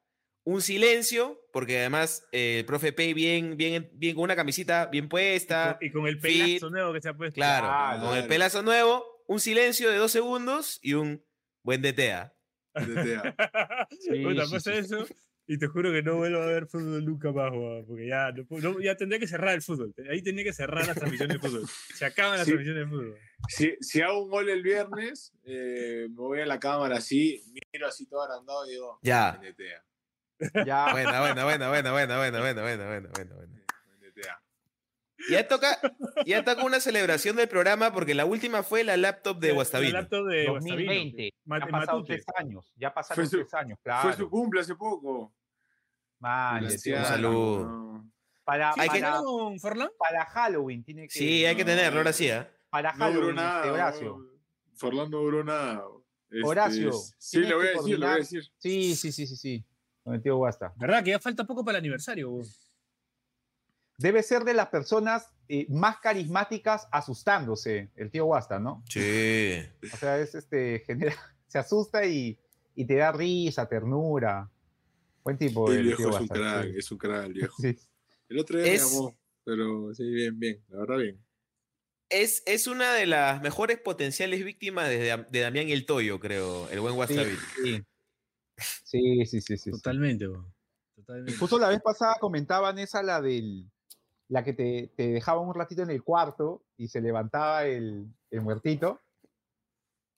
un silencio, porque además eh, el profe Pei bien, bien, bien con una camisita bien puesta, y con el fit, pelazo nuevo que se ha puesto. claro, Claro. con el pelazo nuevo, un silencio de dos segundos y un buen DTA. Sí, sí. eso y te juro que no vuelvo a ver fútbol nunca más, weón, porque ya, no ya tendría que cerrar el fútbol. Ahí tendría que cerrar las transmisiones de fútbol. Se acaban las Sí. transmisiones de fútbol. Si, si hago un gol el viernes, eh, me voy a la cámara así, miro así todo agrandado y digo, Ya. Ya, Buena, buena, buena, buena, buena, buena, buena, buena, buena, buena. Ya toca, ya toca una celebración del programa porque la última fue la laptop de La Guastavino. laptop de Guastavino, 2020. Ma- Ya Matute. tres años. Ya pasaron Fue su- tres años, claro. Fue su cumple hace poco. La tío, anciana, saludo. Para, que- para, Halloween tiene que. Sí, hay que tenerlo, ahora sí, ¿ah? Para No Halloween, nada. este, Horacio. no. Forlán no duró nada. Este, Horacio, Sí, le voy a decir, le voy a decir. Sí, sí, sí, sí, sí. Con el tío Guasta. ¿Verdad? Que ya falta poco para el aniversario, weón. Debe ser de las personas eh, más carismáticas asustándose, el tío Guasta, ¿no? Sí. O sea, es este, genera, se asusta y, y te da risa, ternura. Buen tipo El el viejo tío es un crack, sí. es un crack el viejo. Sí. El otro día Es- me llamó, pero sí, bien, bien, la verdad bien. Es, es una de las mejores potenciales víctimas de, de Damián y el Toyo, creo, el buen Sí, Guastavino. sí. Sí, sí, sí, sí, sí. Totalmente, weón. Totalmente. Justo la vez pasada comentaban esa, la del. La que te, te dejaban un ratito en el cuarto y se levantaba el, el muertito.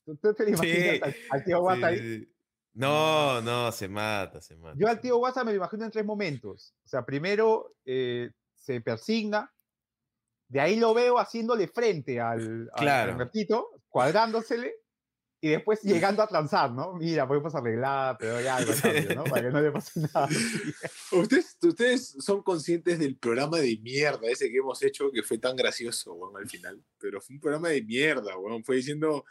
¿Tú, tú te lo Sí, imaginas al, al tío Guasta ahí? Sí, sí. No, no, se mata, se mata. Yo al tío Guasa me lo imagino en tres momentos. O sea, primero eh, se persigna, de ahí lo veo haciéndole frente al, al- al Claro. muertito, cuadrándosele, y después llegando a transar, ¿no? Mira, podemos arreglar, pero ya algo a cambio, ¿no? Para que no le pase nada. ¿Ustedes, ustedes son conscientes del programa de mierda ese que hemos hecho que fue tan gracioso, weón, al final. Pero fue un programa de mierda, weón. Fue diciendo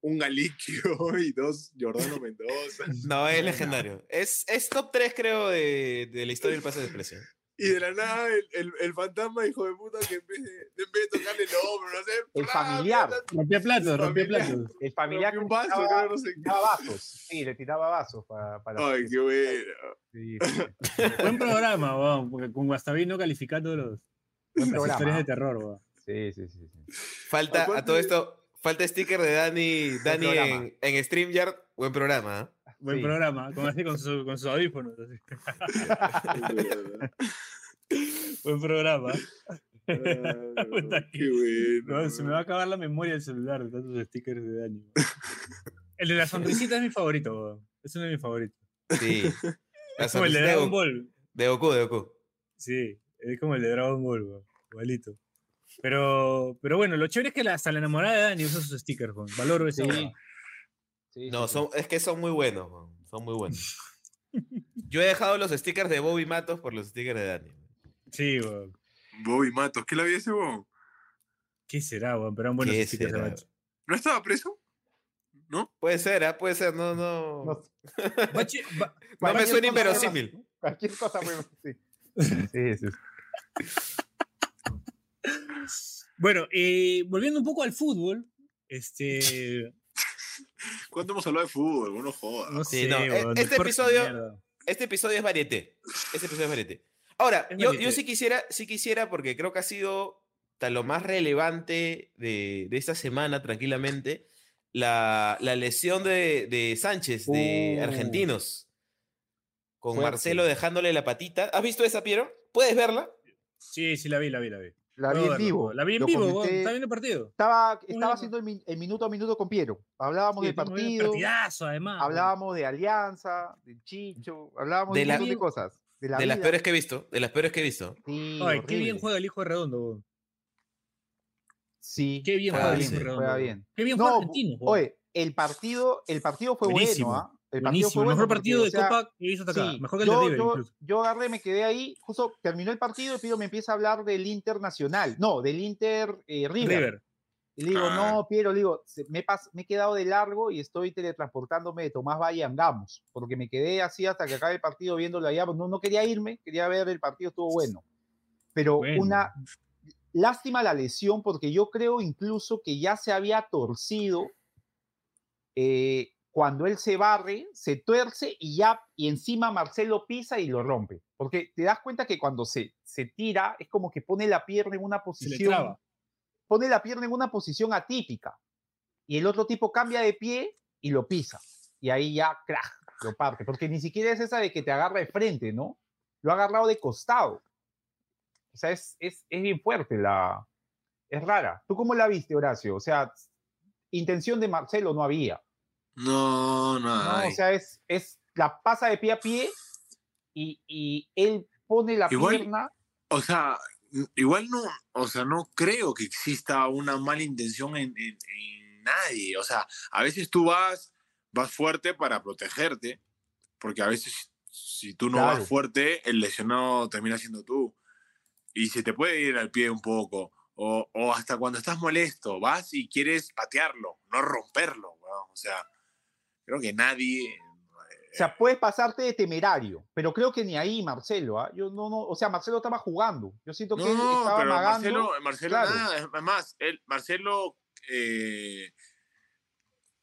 un Galiquio y dos Jordano Mendoza. No, es legendario. Es, es top 3, creo, de, de la historia del pase de expresión. Y de la nada el, el, el fantasma, hijo de puta, que en vez de, en vez de tocarle el hombro, no sé. El familiar. Rompía platos, rompía platos. El familiar un vaso, tiraba, no sé vasos. Sí, le tiraba vasos para. para Ay, qué bueno. Sí, sí. Buen programa, weón, porque con Guastavino calificando los, Buen las programa. historias de terror, weón. Sí, sí, sí, sí. Falta, a todo esto, falta sticker de Dani, Dani en, en StreamYard. Buen programa, ¿ah? Buen Sí. programa, con, así, con, su- con sus audífonos. Buen programa. Qué bueno. No, se me va a acabar la memoria del celular de tantos stickers de weón. El de la sonrisita es mi favorito, weón. Es uno de mis favoritos. Sí. Es como el de Dragon Ball. De Goku, de Goku. Sí, es como el de Dragon Ball. Igualito. Pero, pero bueno, lo chévere es que hasta la enamorada de Dani usa sus stickers, weón. Valoro eso. Sí. Sí, No, sí, son, es que son muy buenos, man, son muy buenos. Yo he dejado los stickers de Bobby Matos por los stickers de Dani. Sí, weón. Bobby Matos, ¿qué la había ese weón? ¿Qué será, weón? Pero eran buenos ¿Qué stickers de será? Bachi. ¿No estaba preso? ¿No? Puede ser, ¿ah? puede ser, no, no. No, Bachi- Ba- No me suena inverosímil. Cualquier cosa muy. Sí. Sí, sí. Bueno, eh, volviendo un poco al fútbol, este. ¿Cuánto hemos hablado de fútbol? No jodas. No Sí, sé, no, e- weón, este episodio-. Este episodio es varieté. Este episodio es varieté. Ahora, Es yo, sí quisiera, sí quisiera, porque creo que ha sido lo más relevante de, de esta semana, tranquilamente, la, la lesión de, de Sánchez, de Uh. Argentinos. Con Fuerte. Marcelo dejándole la patita. ¿Has visto esa, Piero? ¿Puedes verla? Sí, sí, la vi, la vi, la vi. La vi en vivo. La vi en Lo vivo, comenté. Estaba viendo el partido. Estaba, estaba haciendo el, min- el minuto a minuto con Piero. Hablábamos Sí, del partido, Partidazo, además. hablábamos de Alianza, del Chicho, hablábamos de, De un la- montón de cosas. De, la de las peores que he visto. De las peores que he visto. Sí, Ay, qué bien juega el hijo de Redondo, weón. Sí, Qué bien Juega juega el hijo de Redondo. juega weón. bien. Qué bien No, juega Argentino. Oye, el partido, el partido fue Buenísimo, bueno, ¿ah? El Buenísimo. El bueno mejor porque, partido o de sea, Copa que visto hasta acá. sí, Mejor que el de yo, River, yo, incluso. yo agarré, me quedé ahí, justo terminó el partido y Piero me empieza a hablar del Inter Nacional, no, del Inter eh, River. River. Y le digo, Ah. no, Piero, le digo, me, he pas- me he quedado de largo y estoy teletransportándome de Tomás Valle a Angamos, porque me quedé así hasta que acabe el partido viéndolo allá. No, no quería irme, quería ver el partido, estuvo bueno. Pero Bueno. una lástima la lesión, porque yo creo incluso que ya se había torcido eh, cuando él se barre, se tuerce y ya, y encima Marcelo pisa y lo rompe. Porque te das cuenta que cuando se, se tira, es como que pone la pierna en una posición pone la pierna en una posición atípica y el otro tipo cambia de pie y lo pisa. Y ahí ya, crack, lo parte. Porque ni siquiera es esa de que te agarra de frente, ¿no? Lo ha agarrado de costado. O sea, es, es, es bien fuerte la... Es rara. ¿Tú cómo la viste, Horacio? O sea, intención de Marcelo no había. No, no. ¿no? O sea, es, es la pasa de pie a pie y, y él pone la Igual- pierna. O sea, igual no, o sea, no creo que exista una mala intención en, en- en nadie. O sea, a veces tú vas, vas fuerte para protegerte, porque a veces si tú no Claro. vas fuerte, el lesionado termina siendo tú. Y se te puede ir al pie un poco. O, o hasta cuando estás molesto, vas y quieres patearlo, no romperlo. O sea, creo que nadie... O sea, puedes pasarte de temerario, pero creo que ni ahí Marcelo, ¿ah? Yo no, no, o sea, Marcelo estaba jugando. Yo siento que él No, estaba pero amagando. Marcelo, Marcelo claro. nada, es más, él, Marcelo eh,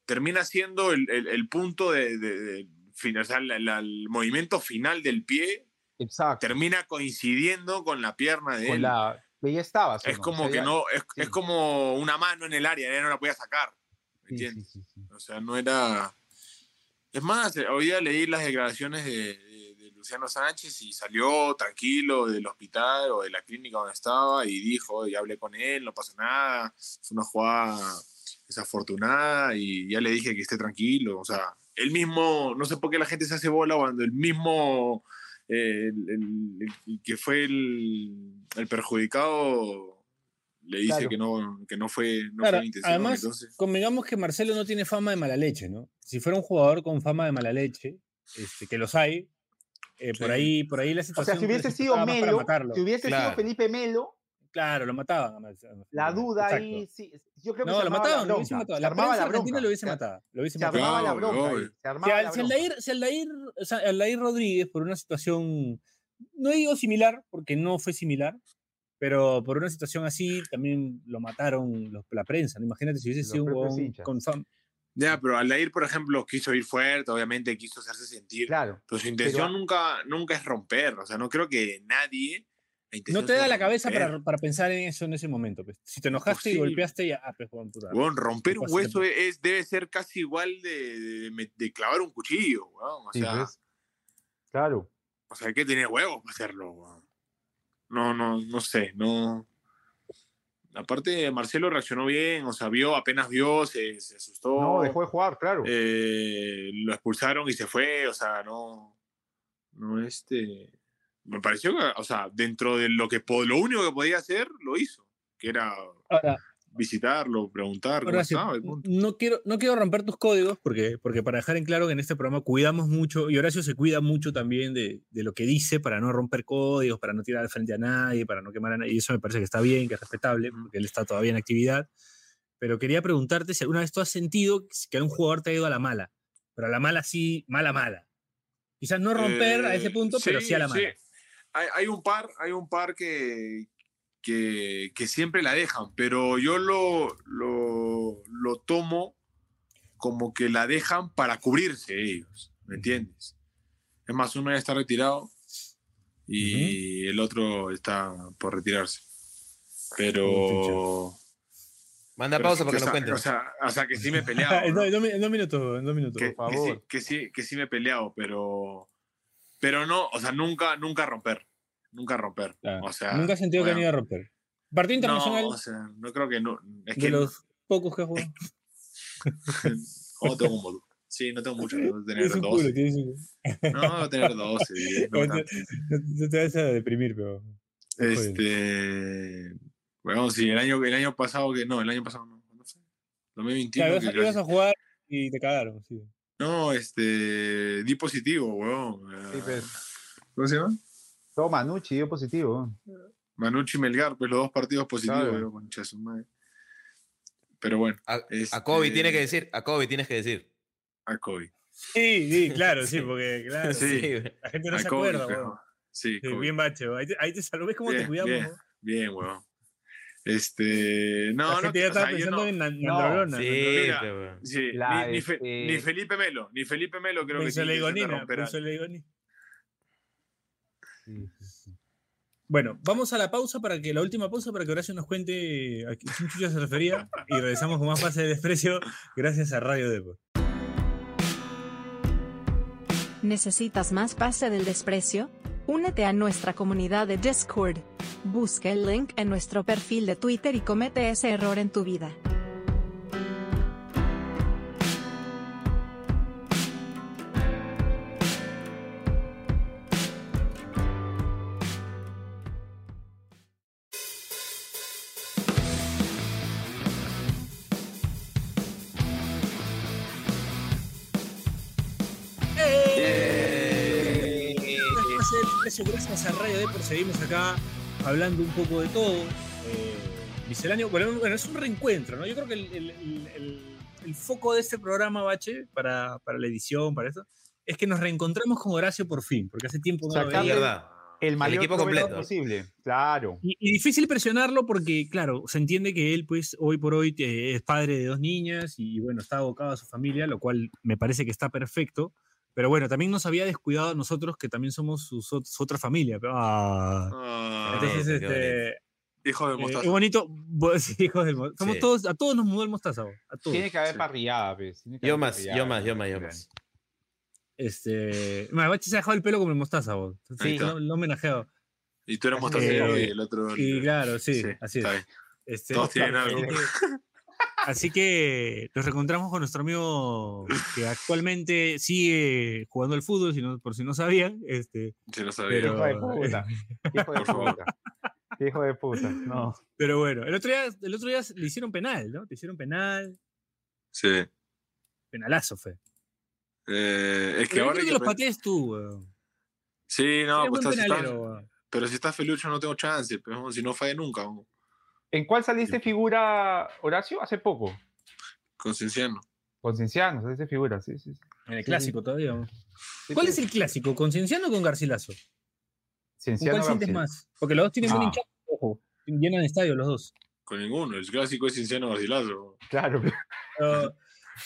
termina siendo el, el- el punto de, de- de fin- o sea, la- la- el movimiento final del pie Exacto. termina coincidiendo con la pierna de Con él. la, ahí estaba. ¿sí o es no? O como sea, que ya- no, es, sí. es como una mano en el área, ya no la podía sacar. ¿me sí, entiendes? sí. O sea, no era. Es más, eh, hoy día leí las declaraciones de, Luciano Sánchez y salió tranquilo del hospital o de la clínica donde estaba y dijo, y hablé con él, no pasa nada, fue una jugada desafortunada y ya le dije que esté tranquilo. O sea, él mismo, no sé por qué la gente se hace bola cuando el mismo, eh, el, que fue el perjudicado le dice Claro. que, no, que no fue, no Claro, fue intención. además, entonces... convengamos que Marcelo no tiene fama de mala leche, ¿no? Si fuera un jugador con fama de mala leche, este, que los hay, eh, por Sí. ahí, por ahí la O situación. sea, si hubiese sido Melo, si hubiese Claro. sido Felipe Melo, Claro, lo mataban. la duda Exacto. ahí, sí, yo creo que No, se lo mataban, la lo hubiesen matado. Se La armaba prensa la argentina lo hubiese Se- matado. Lo hubiese Se matado. armaba la bronca. ahí. Se Si, armaba al- la si. Aldair, si Aldair- o sea, Aldair Rodríguez, por una situación no digo similar, porque no fue similar, pero por una situación así también lo mataron los- la prensa. ¿no? Imagínate si hubiese Los sido un con fam- Ya, pero Aldair, por ejemplo, quiso ir fuerte, obviamente quiso hacerse sentir. Claro. Pero su intención Pero- nunca, nunca es romper. O sea, no creo que nadie. No te da la cabeza para, para pensar en eso en ese momento. pues. Si te enojaste y golpeaste, ya, ah, pues, puta. Weón, romper un hueso es, debe ser casi igual de, de- de- clavar un cuchillo, weón. O Sí, sea, pues. Claro. o sea, hay que tener huevos para hacerlo, weón. No, no, no sé, no. Aparte, Marcelo reaccionó bien, o sea, vio, apenas vio, se, se asustó. No, dejó de jugar, claro. Eh, lo expulsaron y se fue, o sea, no. No, este. Me pareció que, o sea, dentro de lo que po- lo único que podía hacer, lo hizo. Que era Ahora, visitarlo, preguntar estaba. punto. no quiero, no quiero romper tus códigos porque, porque para dejar en claro que en este programa cuidamos mucho y Horacio se cuida mucho también de, de lo que dice para no romper códigos, para no tirar al frente a nadie, para no quemar a nadie. Y eso me parece que está bien, que es respetable, porque él está todavía en actividad. Pero quería preguntarte si alguna vez tú has sentido que un jugador te ha ido a la mala, pero a la mala sí, mala, mala. Quizás no romper a ese Eh, punto, pero sí a la mala. Hay, hay un par, hay un par que, que, que siempre la dejan, pero yo lo, lo, lo tomo como que la dejan para cubrirse ellos, ¿me entiendes? Es más, uno ya está retirado y el otro está por retirarse. Pero... Manda pero pausa para que cuenten. O sea, o sea, que sí me he peleado. en, ¿no? dos, en dos en dos minutos, en dos minutos. que, por que sí, favor. que, sí, que sí me he peleado, pero, pero no, o sea, nunca, nunca romper, nunca romper. Claro. O sea, Nunca he sentido que han bueno, ido a romper. Partido internacional No, o sea, no creo que no. Es de que los pocos que ha jugado. no tengo un boludo. Sí, no tengo mucho, debo tener 12. culo, tienes un- No, debo tener 12, 10, no No, no- no te vas a deprimir, pero. Este. Bueno, sí, el año, el año pasado que. No, el año pasado no. ¿cuándo fue? 2021. Claro, que ibas, ibas casi- a jugar y te cagaron, sí. No, este. Di positivo, weón. Sí, pues. ¿Cómo se llama? Todo Manucci dio positivo. Manucci y Melgar, pues los dos partidos positivos, Claro. madre. Pero bueno, A, este- a Kobe tiene que decir, a Kobe tienes que decir. a Kobe. Sí, sí, claro, sí, porque claro, Sí. la gente no a se Kobe, acuerda, weón. Sí, Sí, bien bache, weón. ahí te, ahí te salvo, ¿ves cómo te cuidamos? bien. weón? Bien, weón. Este. No, la no, gente ya o estaba sea, pensando no- en No. Sí, mira, sí, La, ni, ni Fe- ni Felipe Melo, ni Felipe Melo creo que sí. que se Sí, sí, sí. Bueno, vamos a la pausa para que la última pausa para que Horacio nos cuente a quién chucha se refería y regresamos con más fase de desprecio gracias a Radio Depot. ¿Necesitas más pase del desprecio? Únete a nuestra comunidad de Discord. Busca el link en nuestro perfil de Twitter y comete ese error en tu vida. Gracias a Radio Depot seguimos acá hablando un poco de todo. Eh, misceláneo, bueno, bueno, es un reencuentro, ¿no? Yo creo que el, el- el- el- foco de este programa, Bache, para, para la edición, para eso, es que nos reencontramos con Horacio por fin, porque hace tiempo no lo veía. El mayor equipo completo. posible. Claro. Y, y difícil presionarlo porque, claro, se entiende que él, pues, hoy por hoy eh, es padre de dos niñas y, bueno, está abocado a su familia, lo cual me parece que está perfecto. Pero bueno, también nos había descuidado a nosotros, que también somos su, su- su otra familia. ah. Ah, Entonces, qué este, hijo de eh, mostaza. bonito. bo- sí, hijos del mo- somos Sí. todos, a todos nos mudó el mostaza. bo, A todos. Tiene que haber sí. parrillada, pues. Tiene que Yo haber más, parrillada, yo más, yo más, yo más. Este, se ha dejado el pelo como el mostaza. bo. Ahí lo, homenajeado. Y tú eres Eh, mostacero y el otro. Y claro, sí, así es. Este, Todos tienen algo. Así que nos reencontramos con nuestro amigo que actualmente sigue jugando al fútbol, si no, por si no sabían. Este, Si no sabía. Pero- Hijo de puta. Hijo de puta. Hijo de puta. No. pero bueno, el otro, día, el otro día le hicieron penal, ¿no? Te hicieron penal, Sí. penalazo fue. Eh, es que Pero yo ahora. creo que que los patees tú, weón. Sí, no, pues buen está- si está- penalero, weón. pero si está Felucho no tengo chance, pero si no fallé nunca, weón. ¿En cuál saliste figura, Horacio? Hace poco. con Cienciano. Con Cienciano, saliste figura, sí, sí. sí. En el Sí, clásico todavía. ¿Cuál es el clásico? ¿Con Cienciano o con Garcilaso? ¿Con Cienciano cuál sientes más? Porque los dos tienen Ah. hinchado, ojo. Llenan estadio los dos. Con ninguno. El clásico es Cienciano Garcilaso. Claro, Pero,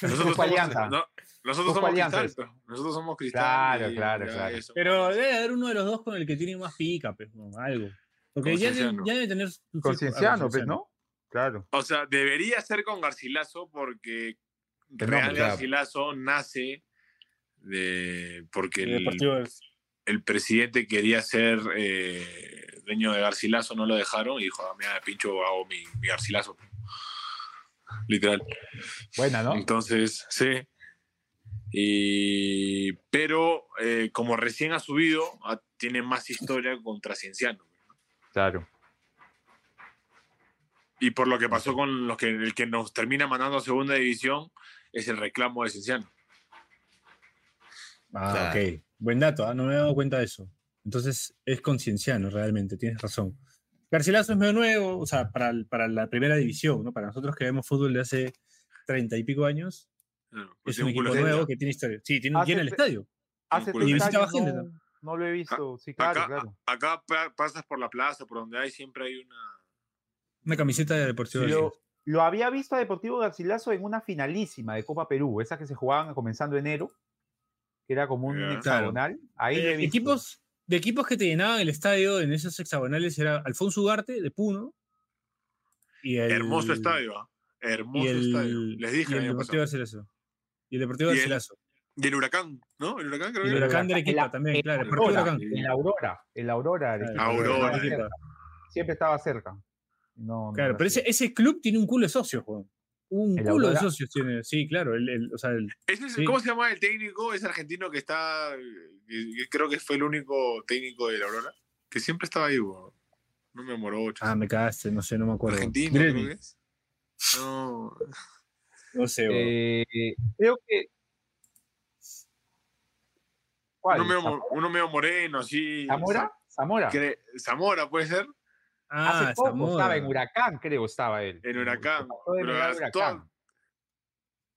Nosotros somos, no, nosotros somos Alianza cristal. Nosotros somos cristal. Claro, y claro, claro. eso. pero debe haber uno de los dos con el que tiene más pica, pues, algo. Porque ya, debe- Cienciano. ya debe tener. su con círculo- ah, Cienciano, pues. ¿no? Claro. O sea, debería ser con Garcilaso porque nombre, Real claro. Garcilaso nace de porque El el, presidente quería ser eh, dueño de Garcilaso, no lo dejaron y dijo, ah, mira, pincho, hago mi, mi Garcilaso. Literal. Buena, ¿no? Entonces, sí. Y, pero eh, como recién ha subido, tiene más historia contra Cienciano. Claro. Y por lo que pasó con los que el que nos termina mandando a segunda división es el reclamo de Cienciano. Ah, Claro. ok. Buen dato, ah, no me he dado cuenta de eso. Entonces es concienciano, realmente, tienes razón. Garcilaso es medio nuevo, o sea, para, la primera división, ¿no? Para nosotros que vemos fútbol de hace treinta y pico años, pues es un tiene equipo nuevo que tiene historia. Sí, tiene, Hace llena el estadio. Hace culo. Y 30 visitaba años gente no. No lo he visto. Sí, claro, Acá, claro. acá pa- pasas por la plaza, por donde hay, siempre hay una. Una camiseta de Deportivo Sí, Garcilaso. lo, lo había visto a Deportivo Garcilaso en una finalísima de Copa Perú, esas que se jugaban comenzando enero, que era como un hexagonal. Ahí Eh, visto. equipos, de equipos que te llenaban el estadio en esos hexagonales era Alfonso Ugarte, de Puno. Y el, Hermoso estadio, ¿ah? Y Hermoso el, estadio. Les y dije el el año Deportivo. Garcilaso. Y el Deportivo Y Garcilaso. Y el huracán, ¿no? El huracán creo que el era. Huracán de Arequipa también, el claro, el Aurora, Huracán. El Aurora, el Aurora. Arequipa, Aurora. Arequipa. Siempre estaba cerca. No, Claro, pero ese, ese club tiene un culo de socios, Juan. Un ¿El culo de socios tiene. Sí, claro. El, el- o sea, el- Ese es- Sí. ¿Cómo se llama el técnico? Es argentino que está. que- que creo que fue el único técnico de la Aurora. Que siempre estaba ahí, weón. No me morocho. ah, me cagaste, no sé, no me acuerdo. Argentino, Grelny, creo que es. No. No sé, weón. Eh, creo que. ¿Cuál? Uno medio, ¿Zamora? mo- uno medio moreno, así. ¿Zamora? ¿Zamora? Cre- Zamora, puede ser. ah, Hace poco Zamora. estaba en Huracán, creo, estaba él. En Huracán, pero Huracán. toda- estaba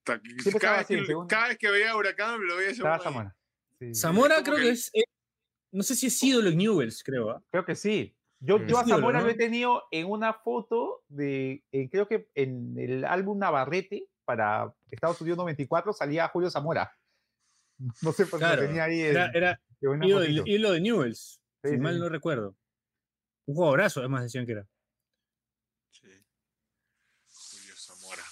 Cada, vez que, cada vez que veía Huracán, me lo veía Estaba Zamora. Zamora. Sí. Zamora creo que, que- es. eh, no sé si es ídolo en Newells, creo. ¿ah? Creo que sí. Yo, yo a Zamora ¿no? lo he tenido en una foto de, creo que en el álbum Navarrete para Estados Unidos 94 salía Julio Zamora. No sé por qué Claro, tenía ahí. Era, en- era fotito. ídolo de Newells, Sí, si sí, mal no recuerdo. Un jugadorazo, además decían que era. Sí. Julio Zamora.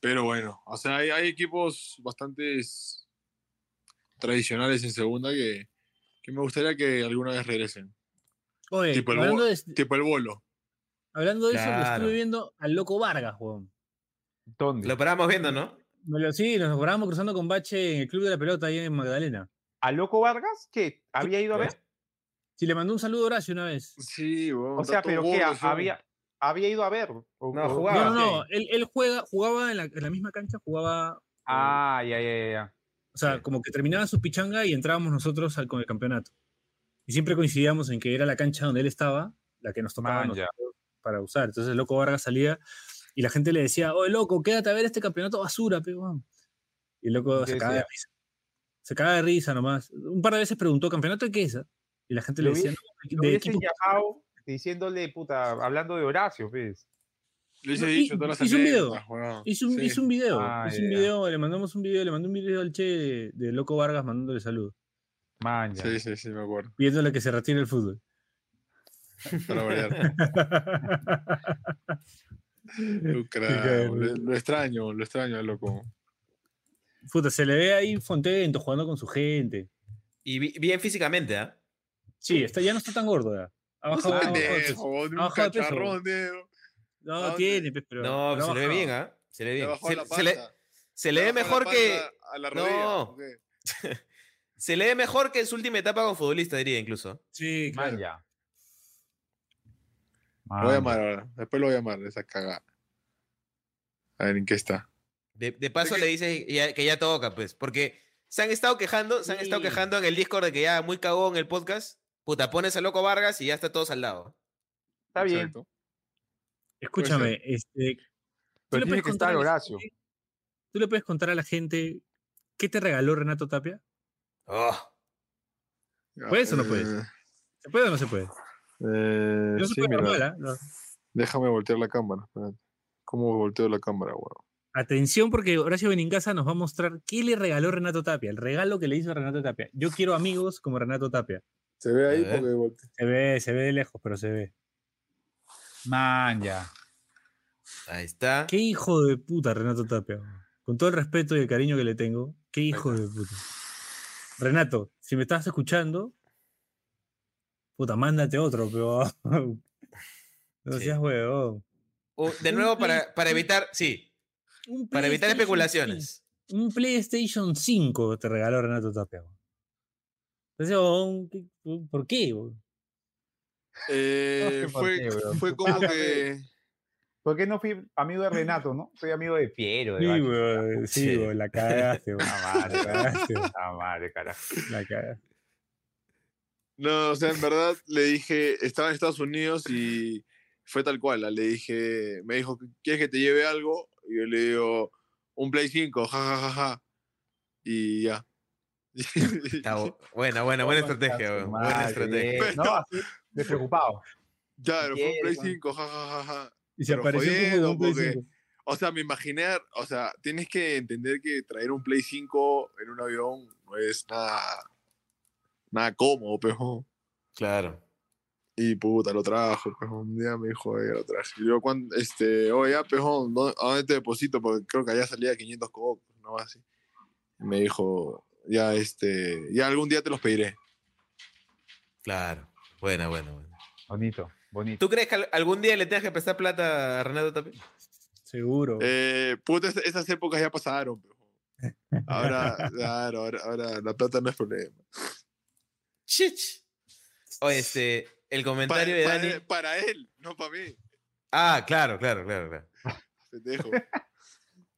Pero bueno, o sea, hay, hay equipos bastante tradicionales en segunda que, que me gustaría que alguna vez regresen. Oye, Tipo el hablando, de, Tipo el bolo. hablando de eso, lo estuve viendo al loco Vargas, Juan. ¿Dónde? Lo paramos viendo, ¿no? Me lo, sí, nos grabamos cruzando con Bache en el Club de la Pelota ahí en Magdalena. ¿A Loco Vargas? ¿Qué? ¿Había ido a ver? Sí, le mandó un saludo a Horacio una vez. Sí, weón, O sea, pero ese ¿Había, había ido a ver? O- No, jugaba. No, no, Ah. Él, él juega, jugaba en la, en la misma cancha, jugaba. Ah, ya, ya, ya, ya. O sea, como que terminaba su pichanga y entrábamos nosotros al- con el campeonato. Y siempre coincidíamos en que era la cancha donde él estaba, la que nos tocaba a Man, ya. nosotros para usar. Entonces el loco Vargas salía y la gente le decía, oye, loco, quédate a ver este campeonato basura, pe, weón". Y el loco ¿Qué se cagaba de risa. Se cagaba de risa nomás. Un par de veces preguntó, ¿campeonato de qué es? ah?". Y la gente le decía, "No, Lo de equipo llamado diciéndole, puta, hablando de Horacio, pues. Lo hice No, dicho, todas las hizo un video. Hizo un, Sí. hizo un video, Ah, hizo un video, le mandamos un video, le mandó un video al Che de, de Loco Vargas mandándole saludos, Man, ya. Sí, sí, sí, me acuerdo. pidiéndole que se retire el fútbol. Para variar. Lo, cagado. lo, lo extraño, lo extraño, loco. Puta, se le ve ahí contento, jugando con su gente. Y bi- bien físicamente, ¿ah? Sí, está, ya no está tan gordo ya. Ha No bajado-. No, ¿A dónde? tiene, pues, pero. No, pero se le ve bien, ¿ah? Se le ve bien. Se, la se le, se le ve mejor la que. panza A la rodilla. No. Se le ve mejor que en su última etapa como futbolista, diría incluso. Sí, Man, claro. Ya. Lo voy a llamar ahora. Después lo voy a llamar, esa cagada. A ver en qué está. De, de paso le dices ya- que ya toca, pues. Porque se han estado quejando, se han estado quejando en el Discord de que ya muy cagón el podcast. Puta, pones a Loco Vargas y ya está todos al lado. Está bien. Exacto. Escúchame, este. ¿tú Pero le tiene puedes que contar estar a la Horacio. gente- ¿Tú le puedes contar a la gente qué te regaló Renato Tapia? Oh, ¿Puedes o no puedes? Eh, ¿Se puede o no se puede? Eh, No se sí. No. déjame voltear la cámara. espérate. ¿Cómo volteo la cámara, weón? Atención porque Horacio Benincasa nos va a mostrar qué le regaló Renato Tapia, el regalo que le hizo Renato Tapia. Yo quiero amigos como Renato Tapia. Se ve ahí porque volteé. Se ve, se ve de lejos, pero se ve. Man, ya. Ahí está. Qué hijo de puta Renato Tapia. Con todo el respeto y el cariño que le tengo, qué hijo de puta. Renato, si me estás escuchando, puta, mándate otro, pero no seas huevón. Uh, de nuevo, para, para evitar, sí, para evitar especulaciones. 5, Un PlayStation 5 te regaló Renato Tapia. weón. Entonces, weón, ¿qué- ¿por qué? Eh, sé por fue, qué, fue como que. ¿Por qué no fui amigo de Renato, no? Soy amigo de Piero. De Sí, Bachi. weón, sí, Sí. weón, la cagaste, weón. Ah, madre, La Ah, madre, carajo. la cagaste. No, o sea, en verdad le dije, estaba en Estados Unidos y fue tal cual. Le dije, me dijo, ¿quieres que te lleve algo? Y yo le digo, un Play 5, ja, ja, ja, ja. Y ya. Buena, buena, buena estrategia, weón, buena estrategia. bien. No, así, despreocupado. Claro, fue un Play weón. 5, ja, ja, ja, ja. Y se Pero apareció como un Play porque- 5. O sea, me imaginé, o sea, tienes que entender que traer un Play 5 en un avión no es nada, nada cómodo, pejo. Claro. Y puta, lo trajo, pejo. Un día me dijo, "Oye, lo traje. Y yo, "¿Cuán- este, oye, ya, ¿dó- ¿a dónde te deposito? Porque creo que allá salía 500 cocos, no así. Y me dijo, ya, este, ya algún día te los pediré. Claro. Buena, buena, buena. Bonito, bonito. ¿Tú crees que al- algún día le tengas que prestar plata a Renato Tapia? Seguro. Eh, puta, es- esas épocas ya pasaron, pejo. Ahora, claro, ahora, ahora la plata no es problema. Chich. Oye, este, el comentario Para, de Dani. él, para él, no para mí. Ah, claro, claro, claro, claro. Pendejo.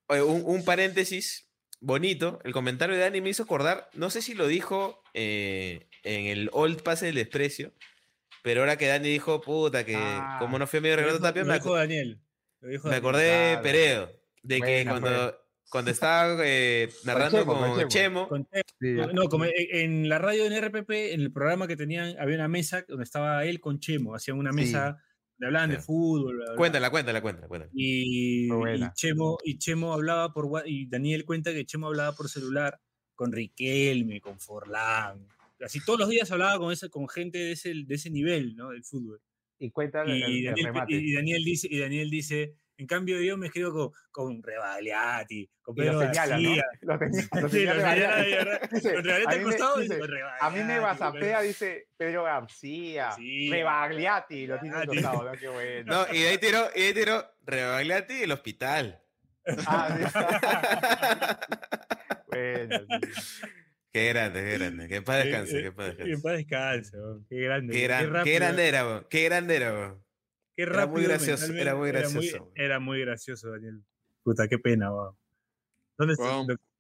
Oye, un, un paréntesis bonito. El comentario de Dani me hizo acordar, no sé si lo dijo eh, en el Old Pase del Desprecio, pero ahora que Dani dijo, puta, que Ah, como no fui amigo de Renato Tapia, me, dijo Daniel. Lo dijo me Daniel. acordé Claro. Peredo, de que Buena, cuando, cuando estaba eh, narrando Chemo, con, con Chemo. Chemo, Con- Sí, No, como en- la radio en RPP, en el programa que tenían, había una mesa donde estaba él con Chemo, hacían una Sí. mesa donde hablaban de Claro. fútbol. bla, bla, bla. cuéntala, cuéntala, cuéntala, cuéntala. Y, y. Chemo, y Chemo hablaba por y Daniel cuenta que Chemo hablaba por celular con Riquelme, con Forlán. Así todos los días hablaba con ese, con gente de ese, de ese nivel, ¿no? Del fútbol. Y cuenta Y, el- el Daniel, remate. y Daniel dice, y Daniel dice, en cambio yo me escribo con, con Rebagliati, con Y lo Pedro señala, ¿no? García. Lo señala, lo Sí, señala de verdad. Dice, Con Rebagliati a al mí me- costado y dice, con A mí me Rebagliati, basapea, dice Pedro García, Sí. Rebagliati, lo tiene al Rebagliati. costado, ¿no? Qué bueno. No, y de ahí tiró, y de ahí tiró Rebagliati y el hospital. Ah, sí. bueno, sí. Qué grande, qué grande. Que en paz descanse, Eh, que paz eh, Que descanse. paz descanse. Qué grande. Qué, gran- qué rápido, grande era, weón, qué grande era, weón. Qué era muy gracioso, era muy Era gracioso, muy, era muy gracioso, Daniel. Puta, qué pena, lo-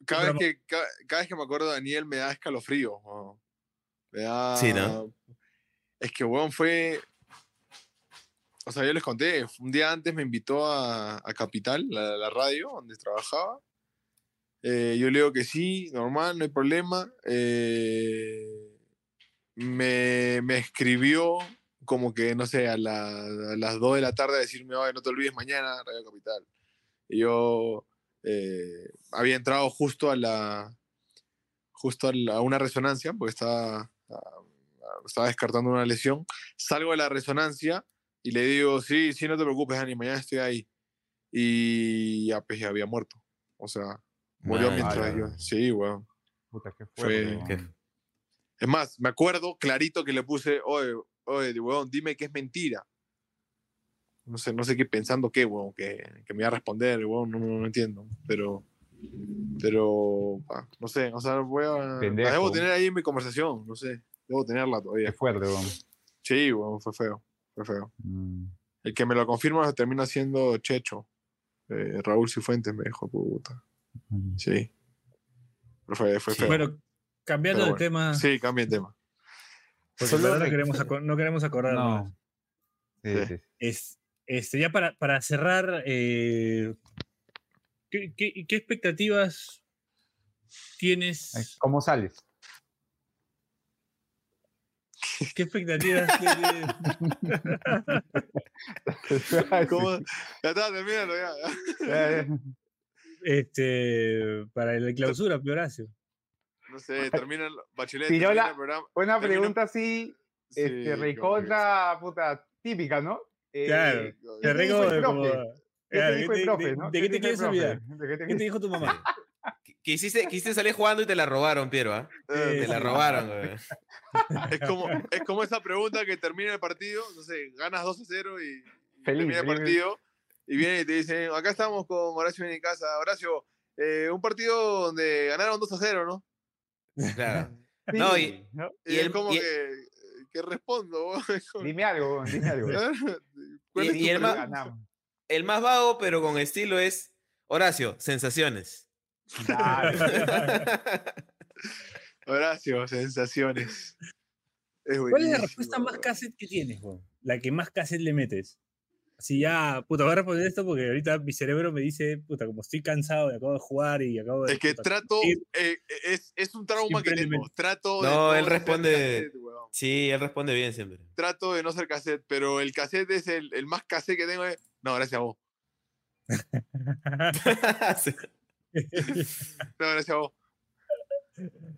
Cada vez, que, cada, cada vez que me acuerdo de Daniel me da escalofrío. weón. Me da... Sí, ¿no? Es que, weón, fue... O sea, yo les conté, un día antes me invitó a, a Capital, la, la radio donde trabajaba. Eh, yo le digo que sí, normal, no hay problema. Eh, me, me escribió como que, no sé, a, la- a las 2 de la tarde a decirme, oye, no te olvides mañana, Radio Capital. Y yo eh, había entrado justo a la justo a, la- a una resonancia, porque estaba, estaba descartando una lesión. Salgo de la resonancia y le digo, sí, sí, no te preocupes, Dani, mañana estoy ahí. Y ya, pues, ya había muerto. O sea, murió Madre, mientras yo... Sí, weón. Puta, qué Fue- fuerte. weón. Qué- Es más, me acuerdo clarito que le puse, oye, oye, weón, dime que es mentira. No sé, no sé qué pensando qué, weón, que, que me iba a responder, weón, no, no, no entiendo. Pero, pero, ah, no sé, o sea, voy a... La Pendejo. debo tener ahí en mi conversación, no sé, debo tenerla Qué todavía. fuerte, weón. Sí, weón, fue feo, fue feo. Mm. El que me lo confirma termina siendo Checho. Eh, Raúl Cifuentes me dijo, puta. Mm. Sí. Pero fue, fue Sí. feo. Bueno, cambiando bueno. tema, sí, cambia el tema. porque Solo en verdad no queremos, no queremos acordarnos. No. Sí, Sí. Es, este, ya para, para cerrar, eh, ¿qué, qué, qué expectativas tienes? ¿Cómo sales? ¿Qué expectativas tienes? ¿Cómo? Ya está, termínalo ya. Este, para la clausura, Pio Horacio. No sé, termina el Bachelet. Tiró termina la- el programa. Una pregunta así, Sí, este, como que- recontra, puta, típica, ¿no? Eh, Claro. ¿qué Te rico dijo el como. profe? ¿Qué Claro, te dijo ¿qué el te- profe, de- no? ¿De qué te quieres olvidar? ¿De qué te ¿Qué te quieres- dijo tu mamá? Quisiste, quisiste salir jugando y te la robaron, Piero, ¿ah? Eh, Te la sí. robaron, güey. Es como, es como esa pregunta que termina el partido, no sé, ganas 2 a 0 y, termina el feliz. partido y viene y te dicen, acá estamos con Horacio en casa. Horacio, eh, un partido donde ganaron 2 a 0, ¿no? Claro. Sí, No, y- ¿no? Y, Y es el- como y- que, que respondo. Dime algo, dime algo. ¿Cuál Y- es tu y el? Ganamos. El más vago, pero con estilo, es Horacio, sensaciones. Claro. Horacio, sensaciones. Es ¿Cuál es la respuesta más cassette que tienes? La que más cassette le metes. Así ya, puta, voy a responder esto porque ahorita mi cerebro me dice, puta, como estoy cansado y acabo de jugar y acabo de. Es que puta, trato, eh, es, es un trauma que tengo. Trato de No, él responde- cassette, weón. Sí, él responde bien siempre. trato de no ser cassette, pero el cassette es el, el más cassette que tengo. es, No, gracias a vos. No, gracias a vos.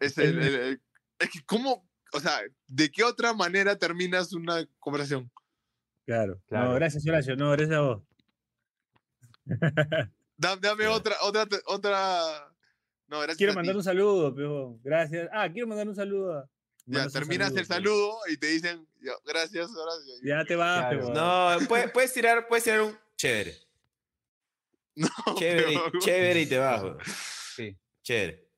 Es el, el- el- es que, ¿cómo? O sea, ¿de qué otra manera terminas una conversación? Claro. Claro. No, gracias, Horacio. No, gracias a vos. Da- Dame Claro. otra, otra, otra. No, gracias Quiero a mandar ti. un saludo, pero gracias. Ah, quiero mandar un saludo. a- Ya, terminas el pe. saludo y te dicen, gracias, Horacio. Ya te vas, Claro. No, puedes, puedes tirar, puedes tirar un chévere. No, Chévere, pero- chévere y te vas. Sí. Chévere.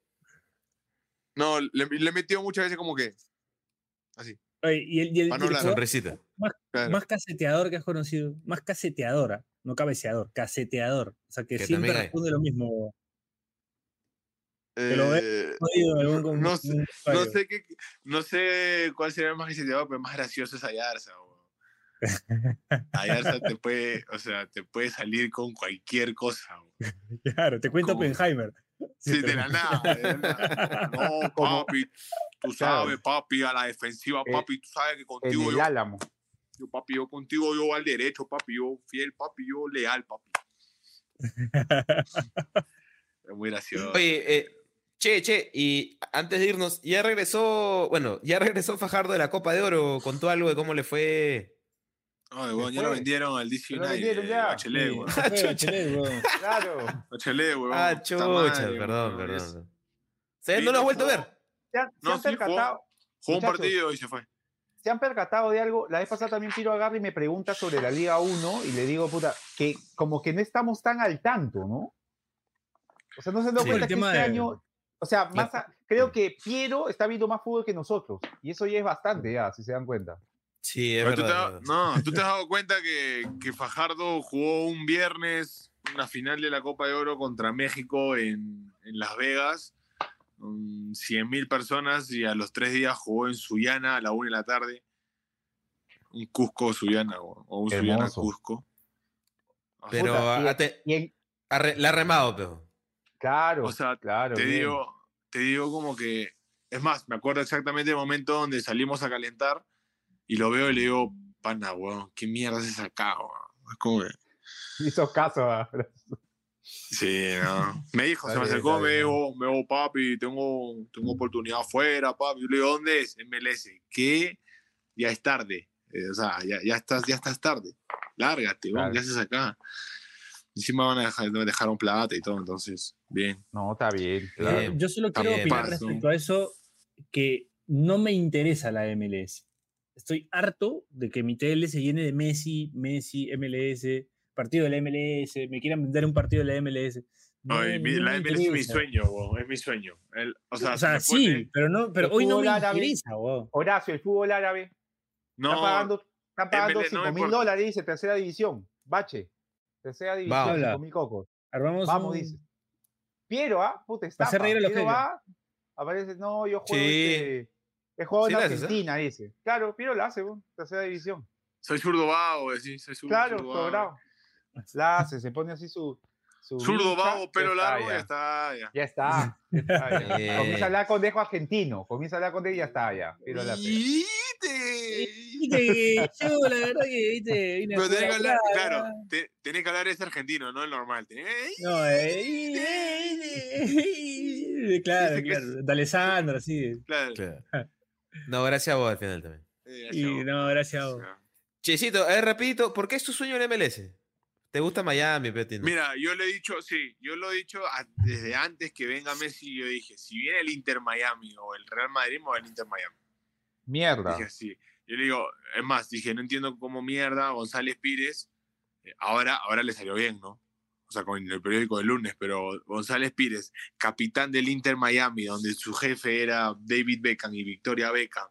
No, le, le he metido muchas veces como que. Así. Oye, y el, y el- Sonrisita. claro. más caseteador que has conocido, más caseteadora, no cabeceador, caseteador. O sea, que, Que siempre hay. responde lo mismo. lo Eh, con- no sé- un no usuario. sé qué, no sé cuál sería el más incentivado, pero el más gracioso es Ayarza. Ayarza te puede, o sea, te puede salir con cualquier cosa. Claro, te cuento. Oppenheimer. Sí, de la nada. de la nada. No, papi, tú sabes, papi, a la defensiva, Eh, papi, tú sabes que En contigo el yo, álamo. yo, papi, yo contigo yo al derecho, papi, yo fiel, papi, yo leal, papi. Es muy gracioso. Oye, eh, che, che, y antes de irnos, ya regresó, bueno, ya regresó Fajardo de la Copa de Oro, contó algo de cómo le fue. Ay, weón, ya lo vendieron al DC Ya lo United, vendieron ya. Bachelet, Sí, weón. se. Bachelet. Claro. Bachelet, weón. Ah, chucha, madre, perdón, perdón. ¿Ustedes Sí, no lo has no vuelto a ver? ¿Se han, se No, han sí, jugó. percatado, Jugó un partido y se fue. ¿Se han percatado de algo? La vez pasada también Piro agarra y me pregunta sobre la Liga 1 y le digo, puta, que como que no estamos tan al tanto, ¿no? O sea, no se han dado Sí. cuenta que este de- año, o sea, más a- creo que Piero está viendo más fútbol que nosotros y eso ya es bastante, ya, si se dan cuenta. Sí, es Pero tú te verdad. verdad. no, tú te has dado cuenta que, que Fajardo jugó un viernes una final de la Copa de Oro contra México en, en Las Vegas. 100 mil personas y a los tres días jugó en Suyana a la una de la tarde. Un Cusco Suyana o o un Suyana. Cusco. Pero te- re- la ha remado, pero. claro, O sea, claro. te bien. digo, te digo como que, es más, me acuerdo exactamente el momento donde salimos a calentar y lo veo y le digo, pana, weón, ¿qué mierda es acá, weón? Es como que, Hizo caso a... sí, no. Me dijo, se me acercó, me dijo, me dijo, papi, tengo, tengo oportunidad afuera, papi. Yo le digo, ¿dónde es? MLS. ¿Qué? Ya es tarde. Eh, o sea, ya, ya, estás, ya estás tarde. Lárgate, weón, Claro. ¿qué haces acá? Encima van a dejar, me dejaron plata y todo, entonces, bien. No, está bien, Bien. claro. Yo solo quiero También opinar respecto a eso, que no me interesa la MLS. Estoy harto de que mi tele se llene de Messi, Messi, MLS, partido de la MLS, me quieran vender un partido de la MLS. No, Ay, mi- no la MLS es mi sueño, weón, es mi sueño. El- o sea, O sea, se sí, pone- pero, no, pero El hoy no me fútbol árabe- interesa. Horacio, el fútbol árabe no, está pagando, está pagando MLS no me 5 mil dólares, dice, tercera división. Bache, tercera división, Vamos. 5 mil cocos. Armamos Vamos, un- dice. Piero, ¿ah? Puta, está. Piero va, aparece, no, yo juego, Sí. este, he jugado Sí en haces, ¿eh? Argentina, dice. Claro, Piero la hace, weón, tercera división. soy zurdo vago, sí, soy zurdo, Claro, sobrado. La hace, se pone así su. su Zurdo vago, pelo ya está, largo, ya. ya está, ya. Ya está. ya está, ya. Comienza a hablar con dejo argentino. Comienza a hablar con dejo y ya está, ya. La. Y te- viste, yo la verdad que, viste, Pero tenés que hablar, claro, te- tenés que hablar ese argentino, no el normal. Tenés- No, eh, eh, eh, claro, que claro, de Alessandro, así. Claro. Claro. No, gracias a vos al final también. Y no, gracias a vos. o. Chesito, a ver, rapidito, ¿por qué es tu sueño el MLS? ¿Te gusta Miami, Petino? Mira, yo le he dicho, sí, yo lo he dicho a- desde antes que venga Messi. Yo dije, si viene el Inter Miami o el Real Madrid, me voy al Inter Miami. Mierda. Dije así. Yo le digo, es más, dije, no entiendo cómo mierda González Pires, eh, ahora, ahora le salió bien, ¿no? O sea, con el periódico del lunes, pero González Pires, capitán del Inter Miami, donde su jefe era David Beckham y Victoria Beckham.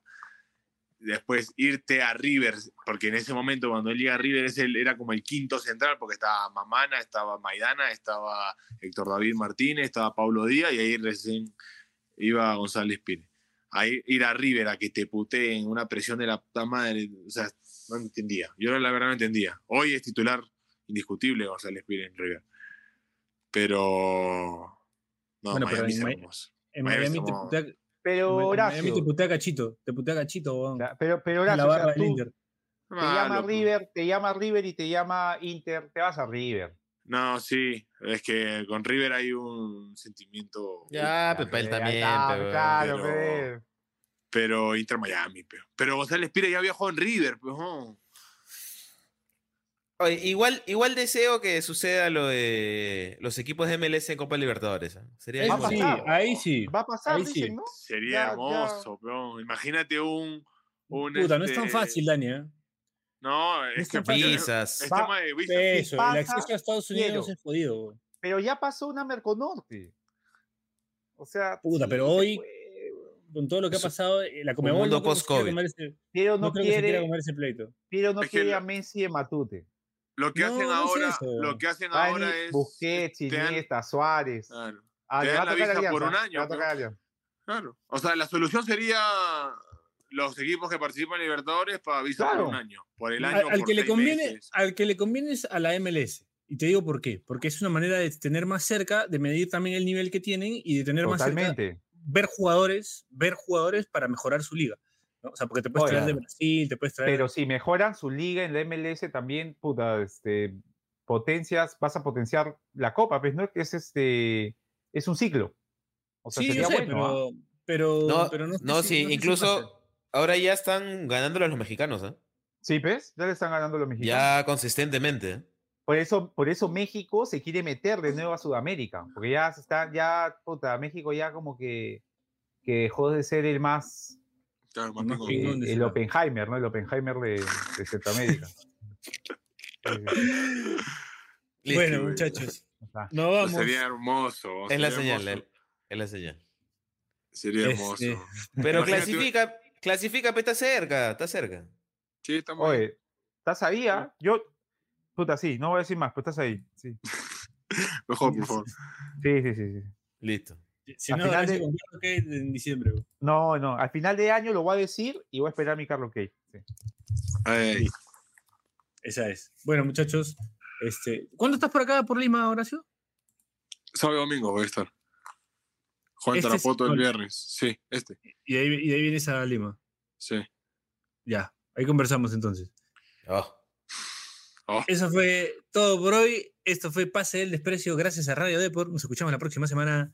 Después irte a River, porque en ese momento cuando él llega a River el- era como el quinto central, porque estaba Mamana, estaba Maidana, estaba Héctor David Martínez, estaba Pablo Díaz y ahí recién iba González Pires a ir, ir a River a que te puteen una presión de la puta madre. O sea, no entendía. Yo la verdad no entendía. Hoy es titular indiscutible González Pires en River. Pero. No, Bueno, pero Miami en. En Miami Miami, te putea, en Pero Miami Horacio, te putea cachito, te putea cachito, weón. pero, pero En la Horacio, o sea, barra del tú Inter. te llama Malo, River, te llama River y te llama Inter, te vas a River. No, sí. Es que con River hay un sentimiento. Ya, Pepe, él también, pero- claro, pero- pe. Pero Inter Miami, pero. Pero González Pires ya viajó en River, pues. no. Oye, igual, igual deseo que suceda lo de los equipos de MLS en Copa Libertadores. ¿ah? Sería Va sí, ahí sí. Va a pasar, Ahí sí. dicen, ¿no? Sería Ya, hermoso, peón. Imagínate un. un Puta, no es tan este, fácil, Dani, ¿eh? No, es que tan. Visas. Es tema de visas. Eso, el acceso a Estados Unidos quiero. es jodido. Pero ya pasó una Merconorte. O sea, Puta, pero hoy-. Con todo lo que ha pasado, eh, la Comebol mundo no se quiera post-COVID. comer ese- pero no no, quiera quiere, comer ese pleito. pero no Es quiere a Messi de Matute. Lo que No, hacen no es ahora, eso. lo que hacen Dani, ahora es Busquets, te dan- Iniesta, Suárez. claro, Ah, te le dan va a la tocar visa Alianza, por un año, a tocar ¿no? Alianza. claro. O sea, la solución sería los equipos que participan en Libertadores para visa Claro. por un año, por el Al, año al por que le conviene, meses. al que le conviene es a la MLS. Y te digo por qué. Porque es una manera de tener más cerca, de medir también el nivel que tienen y de tener más cerca, ver jugadores, ver jugadores para mejorar su liga. ¿No? O sea, porque te puedes Oye, traer de Brasil, te puedes traer. Pero si mejoran su liga en la MLS también, puta, este, potencias, vas a potenciar la copa, pues, ¿no? Que es este, es un ciclo. O sea, sí, sería yo sé, bueno, ¿ah? pero, pero, No, pero no, sé no, si- sí, no incluso ahora ya están ganándolo los mexicanos, ¿ah? Sí, ¿ves? Ya le están ganando los mexicanos. Ya consistentemente. ¿eh? Por eso, por eso México se quiere meter de nuevo a Sudamérica, porque ya se está, ya, puta, México ya como que, que dejó de ser el más, Claro, más eh, ¿Dónde el será? Oppenheimer, ¿no? El Oppenheimer de, de Centroamérica. Bueno, muchachos, o sea, nos vamos. Sería hermoso. es la señal, hermoso. es la señal. Sería Este, hermoso. Pero Imagínate- clasifica, clasifica, pero está cerca, está cerca. Sí, estamos ahí. Oye, ¿estás ahí? ah? Yo, puta, sí, no voy a decir más, pero estás ahí. Sí, Mejor, por favor. sí, sí, sí. sí. Listo. Si al no, final de- con Carlos Kate en diciembre. No, no, al final de año lo voy a decir y voy a esperar a mi Carlos Kate. sí. Ay, Esa es. Bueno, muchachos, este, ¿cuándo estás por acá, por Lima, Horacio? sábado y domingo voy a estar. Juan Este es- Tarapoto el viernes. Sí, este. Y de ahí, y de ahí vienes a Lima. Sí. Ya, ahí conversamos entonces. Oh. Oh, Eso fue todo por hoy. Esto fue Pase del Desprecio. Gracias a Radio Deport. Nos escuchamos la próxima semana.